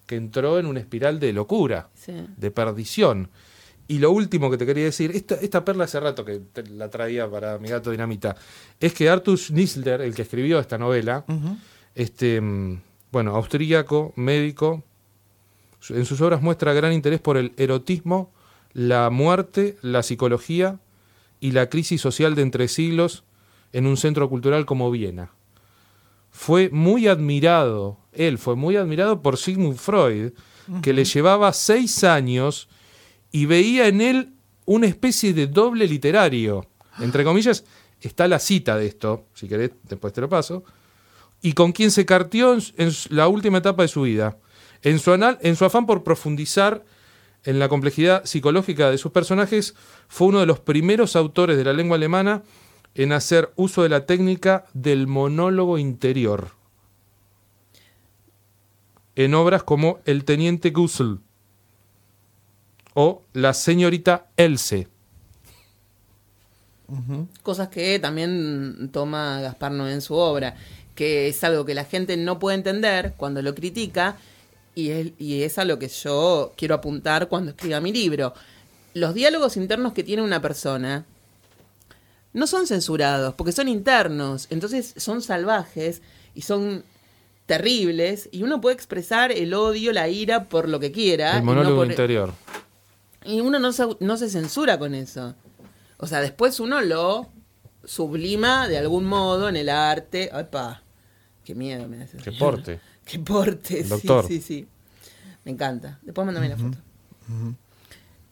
Speaker 7: que entró en una espiral de locura,
Speaker 1: Sí.
Speaker 7: de perdición. Y lo último que te quería decir, esta, esta perla hace rato que te la traía para mi gato dinamita, es que Arthur Schnitzler, el que escribió esta novela, este, mm, bueno, austríaco, médico, en sus obras muestra gran interés por el erotismo, la muerte, la psicología y la crisis social de entre siglos en un centro cultural como Viena. Fue muy admirado, él fue muy admirado por Sigmund Freud, que le llevaba seis años y veía en él una especie de doble literario. Entre comillas, está la cita de esto, si querés, después te lo paso y con quien se cartió en, la última etapa de su vida. En su, en su afán por profundizar en la complejidad psicológica de sus personajes, fue uno de los primeros autores de la lengua alemana en hacer uso de la técnica del monólogo interior. En obras como El Teniente Gussel o La Señorita Else.
Speaker 1: Cosas que también toma Gaspar Noé en su obra, que es algo que la gente no puede entender cuando lo critica, y es, y es a lo que yo quiero apuntar cuando escriba mi libro. Los diálogos internos que tiene una persona no son censurados, porque son internos, entonces son salvajes y son terribles, y uno puede expresar el odio, la ira por lo que quiera.
Speaker 7: El
Speaker 1: y no
Speaker 7: monólogo
Speaker 1: por-
Speaker 7: interior.
Speaker 1: Y uno no se, no se censura con eso. O sea, después uno lo sublima de algún modo en el arte. ¡Epa! ¡Qué miedo me hace!
Speaker 7: Que porte. [LAUGHS]
Speaker 1: ¡Qué porte! Sí,
Speaker 7: Doctor.
Speaker 1: sí, sí. Me encanta. Después mándame la foto.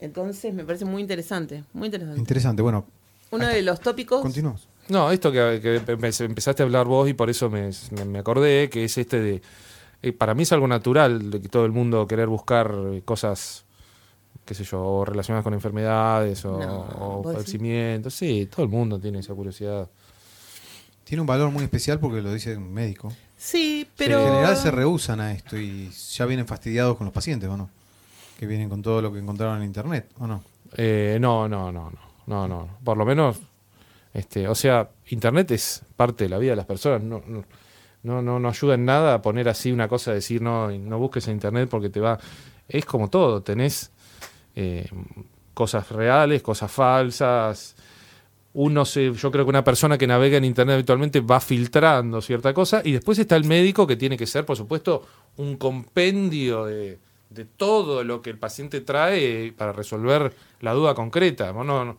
Speaker 1: Entonces me parece muy interesante, muy interesante.
Speaker 2: Interesante. Bueno,
Speaker 1: Uno de los tópicos.
Speaker 2: continuamos.
Speaker 7: No, esto que, que empe- empezaste a hablar vos y por eso me, me- acordé, que es este de... eh, para mí es algo natural de que todo el mundo querer buscar cosas, qué sé yo, o relacionadas con enfermedades o,
Speaker 1: No.
Speaker 7: Sí, todo el mundo tiene esa curiosidad.
Speaker 2: Tiene un valor muy especial porque lo dice un médico.
Speaker 1: Sí, pero.
Speaker 2: En general se rehusan a esto y ya vienen fastidiados con los pacientes, ¿o no? Que vienen con todo lo que encontraron en internet, ¿o no?
Speaker 7: Eh, no, no, no, no, no, no. Por lo menos, este, o sea, Internet es parte de la vida de las personas. No, no, no, no, no ayuda en nada a poner así una cosa, decir no, no busques en Internet porque te va. Es como todo, tenés eh, cosas reales, cosas falsas. Uno se, yo creo que una persona que navega en internet habitualmente va filtrando cierta cosa y después está el médico que tiene que ser, por supuesto, un compendio de, de todo lo que el paciente trae para resolver la duda concreta. Vos No, no,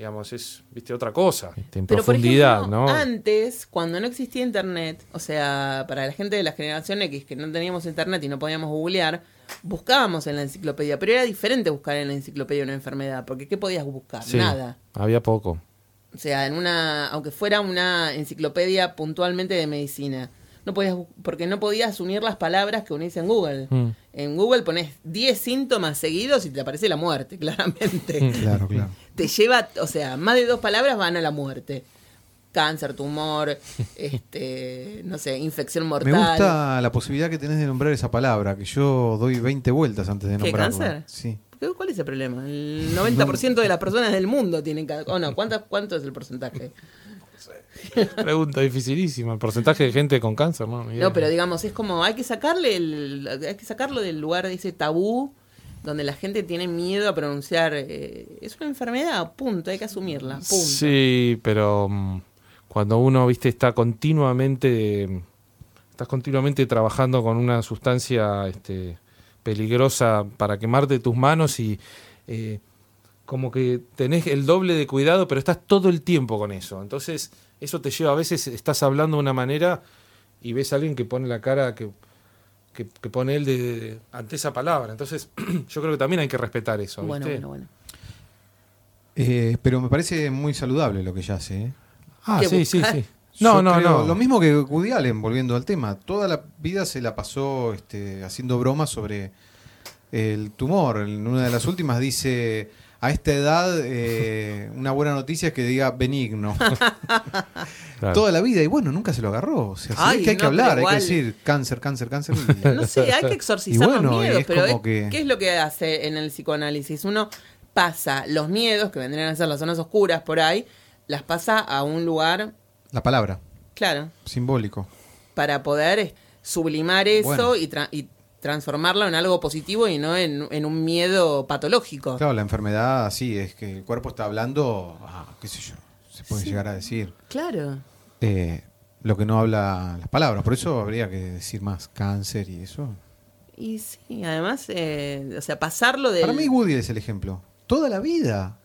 Speaker 7: digamos, es viste otra cosa, en
Speaker 1: Pero por
Speaker 7: profundidad,
Speaker 1: ejemplo,
Speaker 7: ¿no?
Speaker 1: antes, cuando no existía internet, o sea, para la gente de la generación X que no teníamos internet y no podíamos googlear, buscábamos en la enciclopedia, pero era diferente buscar en la enciclopedia una enfermedad, porque ¿qué podías buscar?
Speaker 7: Sí,
Speaker 1: Nada.
Speaker 7: Había poco.
Speaker 1: O sea, en una, aunque fuera una enciclopedia puntualmente de medicina, no podías, porque no podías unir las palabras que unís en Google.
Speaker 7: Mm.
Speaker 1: En Google pones 10 síntomas seguidos y te aparece la muerte, [LAUGHS] claramente.
Speaker 2: Claro, claro.
Speaker 1: te lleva, o sea, más de dos palabras van a la muerte. Cáncer, tumor, [LAUGHS] este, no sé, infección mortal.
Speaker 2: Me gusta la posibilidad que tenés de nombrar esa palabra, que yo doy 20 vueltas antes de
Speaker 1: ¿Qué,
Speaker 2: nombrarla.
Speaker 1: cáncer?
Speaker 2: Sí.
Speaker 1: ¿Qué- ¿Cuál es el problema? El 90% de las personas del mundo tienen cáncer. ¿O no? ¿Cuánto, ¿Cuánto es el porcentaje? [LAUGHS]
Speaker 7: Pregunta dificilísima. El porcentaje de gente con cáncer, ¿no?
Speaker 1: No, pero digamos, es como, hay que sacarle el, hay que sacarlo del lugar de ese tabú donde la gente tiene miedo a pronunciar. eh, es una enfermedad, punto, hay que asumirla, punto.
Speaker 7: Sí, pero mm, cuando uno, viste, está continuamente, estás continuamente trabajando con una sustancia este, peligrosa para quemarte tus manos y eh, como que tenés el doble de cuidado, pero estás todo el tiempo con eso. Entonces, eso te lleva, a veces estás hablando de una manera y ves a alguien que pone la cara que, que, que pone él de, de- ante esa palabra. Entonces, [CLEARS THROAT] yo creo que también hay que respetar eso.
Speaker 1: Bueno,
Speaker 7: ¿viste?
Speaker 1: bueno, bueno.
Speaker 2: Eh, pero me parece muy saludable lo que ella hace. ¿eh?
Speaker 7: Ah,
Speaker 1: ¿Qué
Speaker 7: sí, sí, sí. No,
Speaker 2: Yo
Speaker 7: no,
Speaker 2: creo-
Speaker 7: no.
Speaker 2: Lo mismo que Woody Allen, volviendo al tema. Toda la vida se la pasó este, haciendo bromas sobre el tumor. En una de las últimas dice, a esta edad, eh, una buena noticia es que diga benigno. [LAUGHS]
Speaker 7: Claro.
Speaker 2: Toda la vida. Y bueno, nunca se lo agarró. O sea,
Speaker 1: Ay,
Speaker 2: que hay que
Speaker 1: no,
Speaker 2: hablar,
Speaker 1: pero
Speaker 2: hay que decir cáncer, cáncer, cáncer. [LAUGHS]
Speaker 1: No sé, hay que exorcizar
Speaker 2: Y bueno,
Speaker 1: los
Speaker 2: y
Speaker 1: miedos,
Speaker 2: es
Speaker 1: pero
Speaker 2: como
Speaker 1: es-
Speaker 2: que-
Speaker 1: ¿qué es lo que hace en el psicoanálisis? Uno pasa los miedos, que vendrían a ser las zonas oscuras por ahí, las pasa a un lugar,
Speaker 2: La palabra,
Speaker 1: claro,
Speaker 2: simbólico.
Speaker 1: para poder sublimar eso
Speaker 2: Bueno.
Speaker 1: y, tra- y transformarlo en algo positivo y no en, en un miedo patológico.
Speaker 2: Claro, la enfermedad, sí, es que el cuerpo está hablando, ah, qué sé yo, se puede llegar a decir.
Speaker 1: Claro.
Speaker 2: eh, lo que no habla las palabras. Por eso habría que decir más cáncer y eso.
Speaker 1: Y sí, además, eh, o sea, pasarlo de...
Speaker 2: Para mí Woody es el ejemplo. Toda la vida.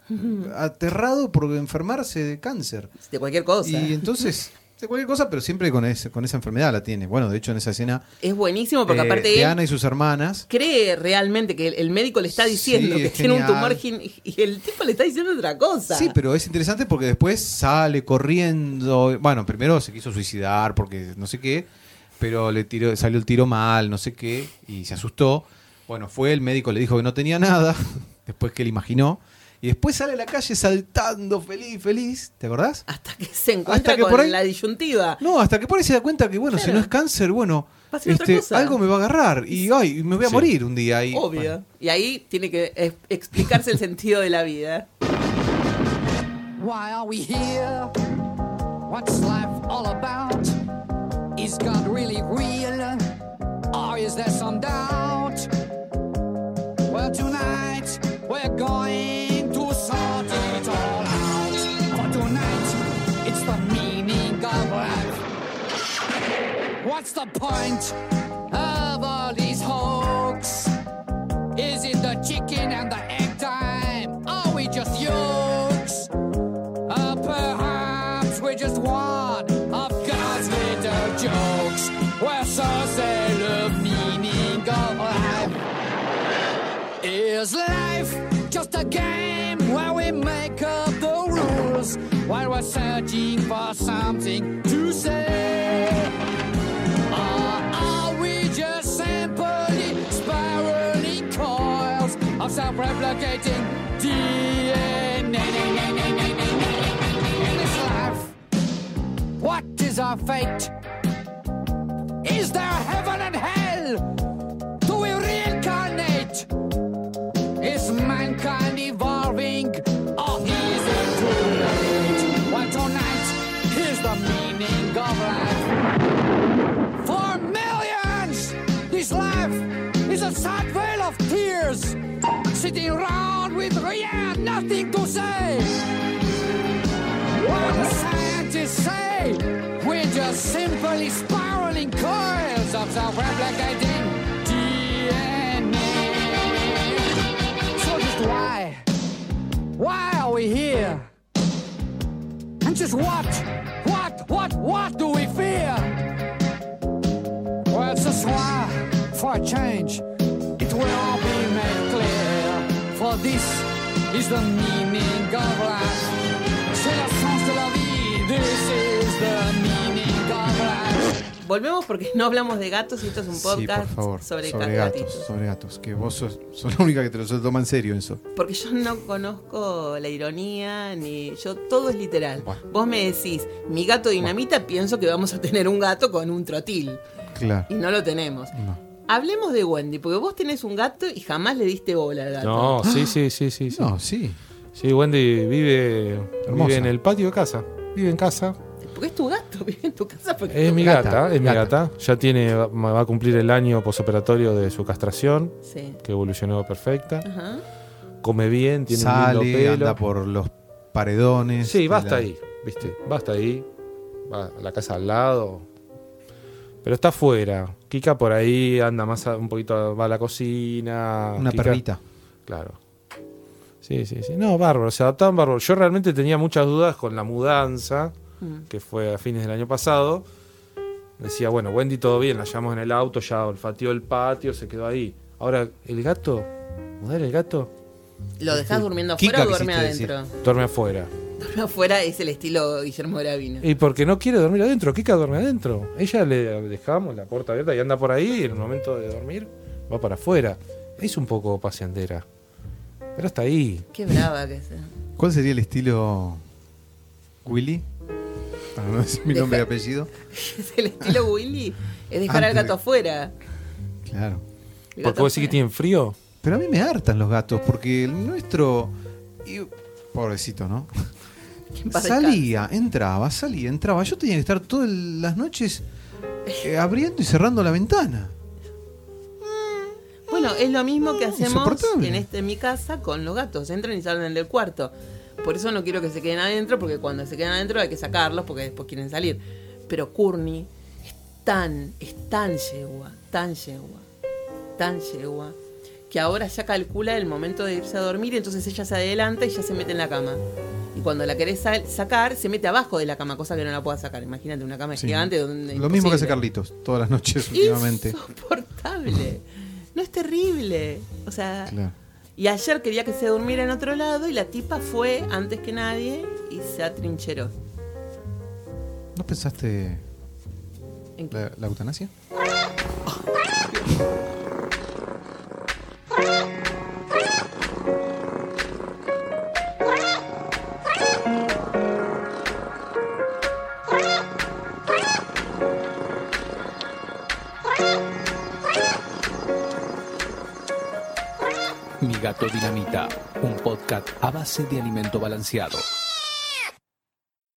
Speaker 2: Aterrado por enfermarse de cáncer.
Speaker 1: de cualquier cosa.
Speaker 2: Y entonces, [LAUGHS] cualquier cosa, pero siempre con, ese, con esa enfermedad la tiene. Bueno, de hecho en esa escena
Speaker 1: Es buenísimo porque
Speaker 2: eh,
Speaker 1: aparte
Speaker 2: de
Speaker 1: él
Speaker 2: Ana y sus hermanas.
Speaker 1: cree realmente que el, el médico le está diciendo
Speaker 2: Sí,
Speaker 1: que
Speaker 2: es
Speaker 1: tiene un tumor y el tipo le está diciendo otra cosa.
Speaker 2: Sí, pero es interesante porque después sale corriendo. Bueno, primero se quiso suicidar porque no sé qué, pero le tiró, salió el tiro mal, no sé qué, y se asustó. Bueno, fue, el médico le dijo que no tenía nada, [LAUGHS] después que él imaginó. Y después sale a la calle saltando, feliz, feliz. ¿Te acordás?
Speaker 1: Hasta que se encuentra
Speaker 2: Hasta que
Speaker 1: con
Speaker 2: por ahí-
Speaker 1: la disyuntiva.
Speaker 2: No, hasta que por ahí se da cuenta que, bueno, si no es cáncer, bueno, este, algo me va a agarrar y ay, me voy a
Speaker 7: Sí.
Speaker 2: morir un día. Y,
Speaker 1: Obvio.
Speaker 2: bueno,
Speaker 1: Y ahí tiene que eh, explicarse el sentido de la vida.
Speaker 8: Why are we here? What's life all about? Is God really real? Or is there some doubt? Well, tonight we're going What's the point of all these hoax? Is it the chicken and the egg time? Are we just yokes? Uh, perhaps we're just one of God's little jokes. Where say the meaning of life. just a game where we make up the rules while we're searching for something to say. Of self-replicating DNA? In this life, what is our fate? Is there heaven and hell? A sad veil of tears, sitting around with yeah, nothing to say. What scientists say, we're just simply spiraling coils of self-replicating DNA. So just why, why are we here? And just what, what, what, what do we fear? Well, ce soir, for a change, it will all be made clear. For this is the meaning of life. C'est le sens de la vie. This is the meaning of life.
Speaker 1: Volvemos porque no hablamos de gatos y esto es un
Speaker 2: Sí,
Speaker 1: podcast
Speaker 2: por favor.
Speaker 1: sobre,
Speaker 2: sobre gatos,
Speaker 1: gatitos.
Speaker 2: sobre gatos. Que vos sos, sos la única que te lo toma en serio eso.
Speaker 1: Porque yo no conozco la ironía, ni yo todo es literal.
Speaker 2: Bueno.
Speaker 1: Vos me decís, mi gato dinamita, pienso que vamos a tener un gato con un trotil.
Speaker 2: Claro.
Speaker 1: Y no lo tenemos.
Speaker 2: No.
Speaker 1: Hablemos de Wendy, porque vos tenés un gato y jamás le diste bola al gato.
Speaker 7: No, sí, sí, sí, sí. sí.
Speaker 2: No, sí.
Speaker 7: Sí, Wendy vive,
Speaker 2: Hermosa.
Speaker 7: vive en el patio de casa. Vive en casa.
Speaker 1: Porque es tu gato, [LAUGHS] vive en tu casa. Porque
Speaker 7: Es
Speaker 1: tu
Speaker 7: mi
Speaker 2: Gata,
Speaker 7: gata, es mi
Speaker 2: gata.
Speaker 7: gata. Ya tiene, va va a cumplir el año posoperatorio de su castración,
Speaker 1: Sí.
Speaker 7: que evolucionó perfecta.
Speaker 1: Ajá.
Speaker 7: Come bien, tiene un
Speaker 2: Sale,
Speaker 7: lindo pelo.
Speaker 2: anda por los paredones.
Speaker 7: Sí, hasta
Speaker 2: la-
Speaker 7: ahí, ¿viste? Va hasta ahí. Va a la casa al lado. Pero está afuera. Kika por ahí anda más a- un poquito, va a la cocina.
Speaker 2: Una
Speaker 7: Kika-
Speaker 2: perrita.
Speaker 7: Claro. Sí, sí, sí. No, bárbaro, se adaptaban bárbaro. Yo realmente tenía muchas dudas con la mudanza,
Speaker 1: Mm.
Speaker 7: que fue a fines del año pasado. Decía, bueno, Wendy todo bien, la llevamos en el auto, ya olfateó el patio, se quedó ahí. Ahora, ¿el gato? ¿Mudar el gato?
Speaker 1: ¿Lo dejás durmiendo
Speaker 2: Kika
Speaker 1: afuera o duerme adentro?
Speaker 7: Duerme afuera.
Speaker 1: Duerme afuera es el estilo Guillermo Gravina.
Speaker 7: Y porque no quiere dormir adentro, Kika duerme adentro. Ella le dejamos la puerta abierta y anda por ahí y en el momento de dormir va para afuera. Es un poco paseandera. Pero está ahí.
Speaker 1: Qué brava que sea.
Speaker 2: ¿Cuál sería el estilo Willy? Para no decir mi
Speaker 1: Deja-
Speaker 2: nombre y apellido. [LAUGHS]
Speaker 1: Es el estilo Willy. Es dejar al
Speaker 2: Antes
Speaker 1: gato
Speaker 2: de-
Speaker 1: afuera.
Speaker 2: Claro.
Speaker 1: El
Speaker 7: Porque
Speaker 1: gato
Speaker 7: vos decís que tienen frío.
Speaker 2: Pero a mí me hartan los gatos porque el nuestro. y- pobrecito, ¿no? Salía, entraba, salía, entraba. Yo tenía que estar todas las noches eh, abriendo y cerrando la ventana.
Speaker 1: Bueno, es lo mismo que hacemos
Speaker 2: insoportable.
Speaker 1: en, este, en mi casa con los gatos. Entran y salen del cuarto. Por eso no quiero que se queden adentro, porque cuando se quedan adentro hay que sacarlos porque después quieren salir. Pero Courtney es tan, es tan yegua, tan yegua, tan yegua, que ahora ya calcula el momento de irse a dormir y entonces ella se adelanta y ya se mete en la cama. Y cuando la querés sal- sacar, se mete abajo de la cama, cosa que no la pueda sacar. Imagínate una cama
Speaker 2: Sí.
Speaker 1: gigante donde...
Speaker 2: Lo mismo que hace. Carlitos todas las noches últimamente.
Speaker 1: Insoportable. No es terrible. O sea,
Speaker 2: Claro.
Speaker 1: y ayer quería que se durmiera en otro lado y la tipa fue antes que nadie y se atrincheró.
Speaker 2: ¿No pensaste
Speaker 1: ¿En qué?
Speaker 2: la, la eutanasia?
Speaker 6: Mi gato dinamita, un podcast a base de alimento balanceado.